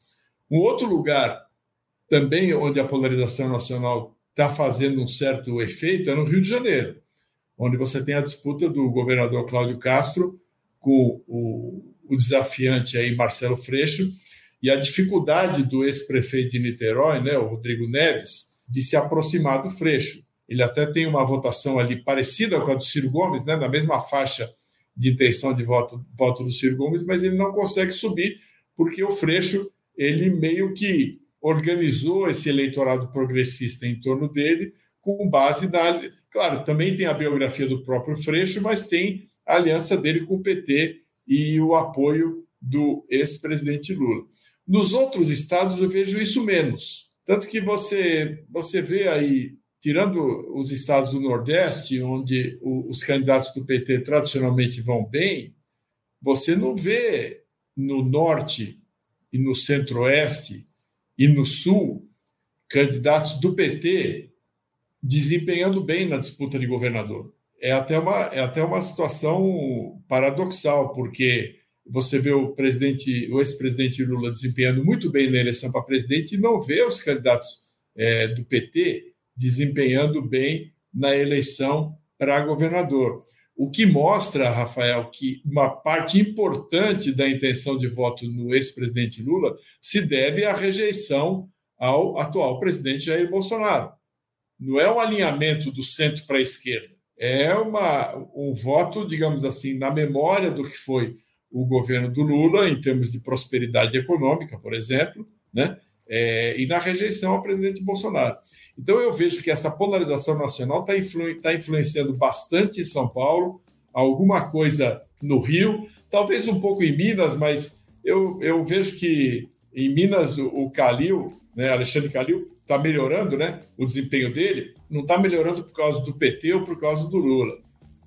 Um outro lugar também onde a polarização nacional está fazendo um certo efeito é no Rio de Janeiro, onde você tem a disputa do governador Cláudio Castro com o o desafiante aí, Marcelo Freixo, e a dificuldade do ex-prefeito de Niterói, né, o Rodrigo Neves, de se aproximar do Freixo. Ele até tem uma votação ali parecida com a do Ciro Gomes, né, na mesma faixa de intenção de voto, voto do Ciro Gomes, mas ele não consegue subir porque o Freixo ele meio que organizou esse eleitorado progressista em torno dele com base na. Claro, também tem a biografia do próprio Freixo, mas tem a aliança dele com o PT e o apoio do ex-presidente Lula. Nos outros estados eu vejo isso menos. Tanto que você, você vê aí, tirando os estados do Nordeste, onde os candidatos do PT tradicionalmente vão bem, você não vê no Norte e no Centro-Oeste e no Sul candidatos do PT desempenhando bem na disputa de governador. É até uma, é até uma situação paradoxal, porque você vê o presidente, o ex-presidente Lula desempenhando muito bem na eleição para presidente e não vê os candidatos é, do PT desempenhando bem na eleição para governador. O que mostra, Rafael, que uma parte importante da intenção de voto no ex-presidente Lula se deve à rejeição ao atual presidente Jair Bolsonaro. Não é um alinhamento do centro para a esquerda, é uma, um voto, digamos assim, na memória do que foi o governo do Lula, em termos de prosperidade econômica, por exemplo, né? É, e na rejeição ao presidente Bolsonaro. Então, eu vejo que essa polarização nacional está influ tá influenciando bastante em São Paulo, alguma coisa no Rio, talvez um pouco em Minas, mas eu, eu vejo que em Minas o, o Calil, né, Alexandre Calil, está melhorando né, o desempenho dele, não está melhorando por causa do PT ou por causa do Lula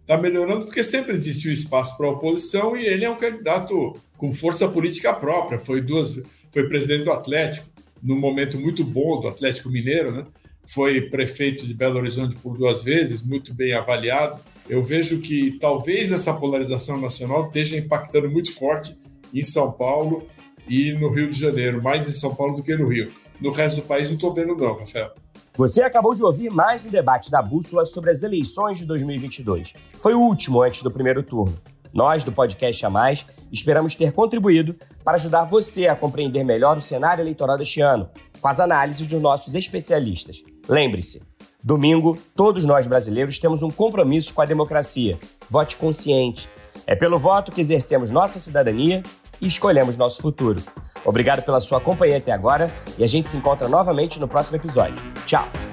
está melhorando porque sempre existiu espaço para a oposição e ele é um candidato com força política própria. Foi duas, foi presidente do Atlético num momento muito bom do Atlético Mineiro, né? Foi prefeito de Belo Horizonte por duas vezes, muito bem avaliado. Eu vejo que talvez essa polarização nacional esteja impactando muito forte em São Paulo e no Rio de Janeiro, mais em São Paulo do que no Rio. No resto do país não estou vendo não, Rafael. Você acabou de ouvir mais um debate da Bússola sobre as eleições de 2022. Foi o último antes do primeiro turno. Nós, do podcast A Mais, esperamos ter contribuído para ajudar você a compreender melhor o cenário eleitoral deste ano, com as análises dos nossos especialistas. Lembre-se, domingo, todos nós brasileiros temos um compromisso com a democracia. Vote consciente. É pelo voto que exercemos nossa cidadania e escolhemos nosso futuro. Obrigado pela sua companhia até agora e a gente se encontra novamente no próximo episódio. Tchau!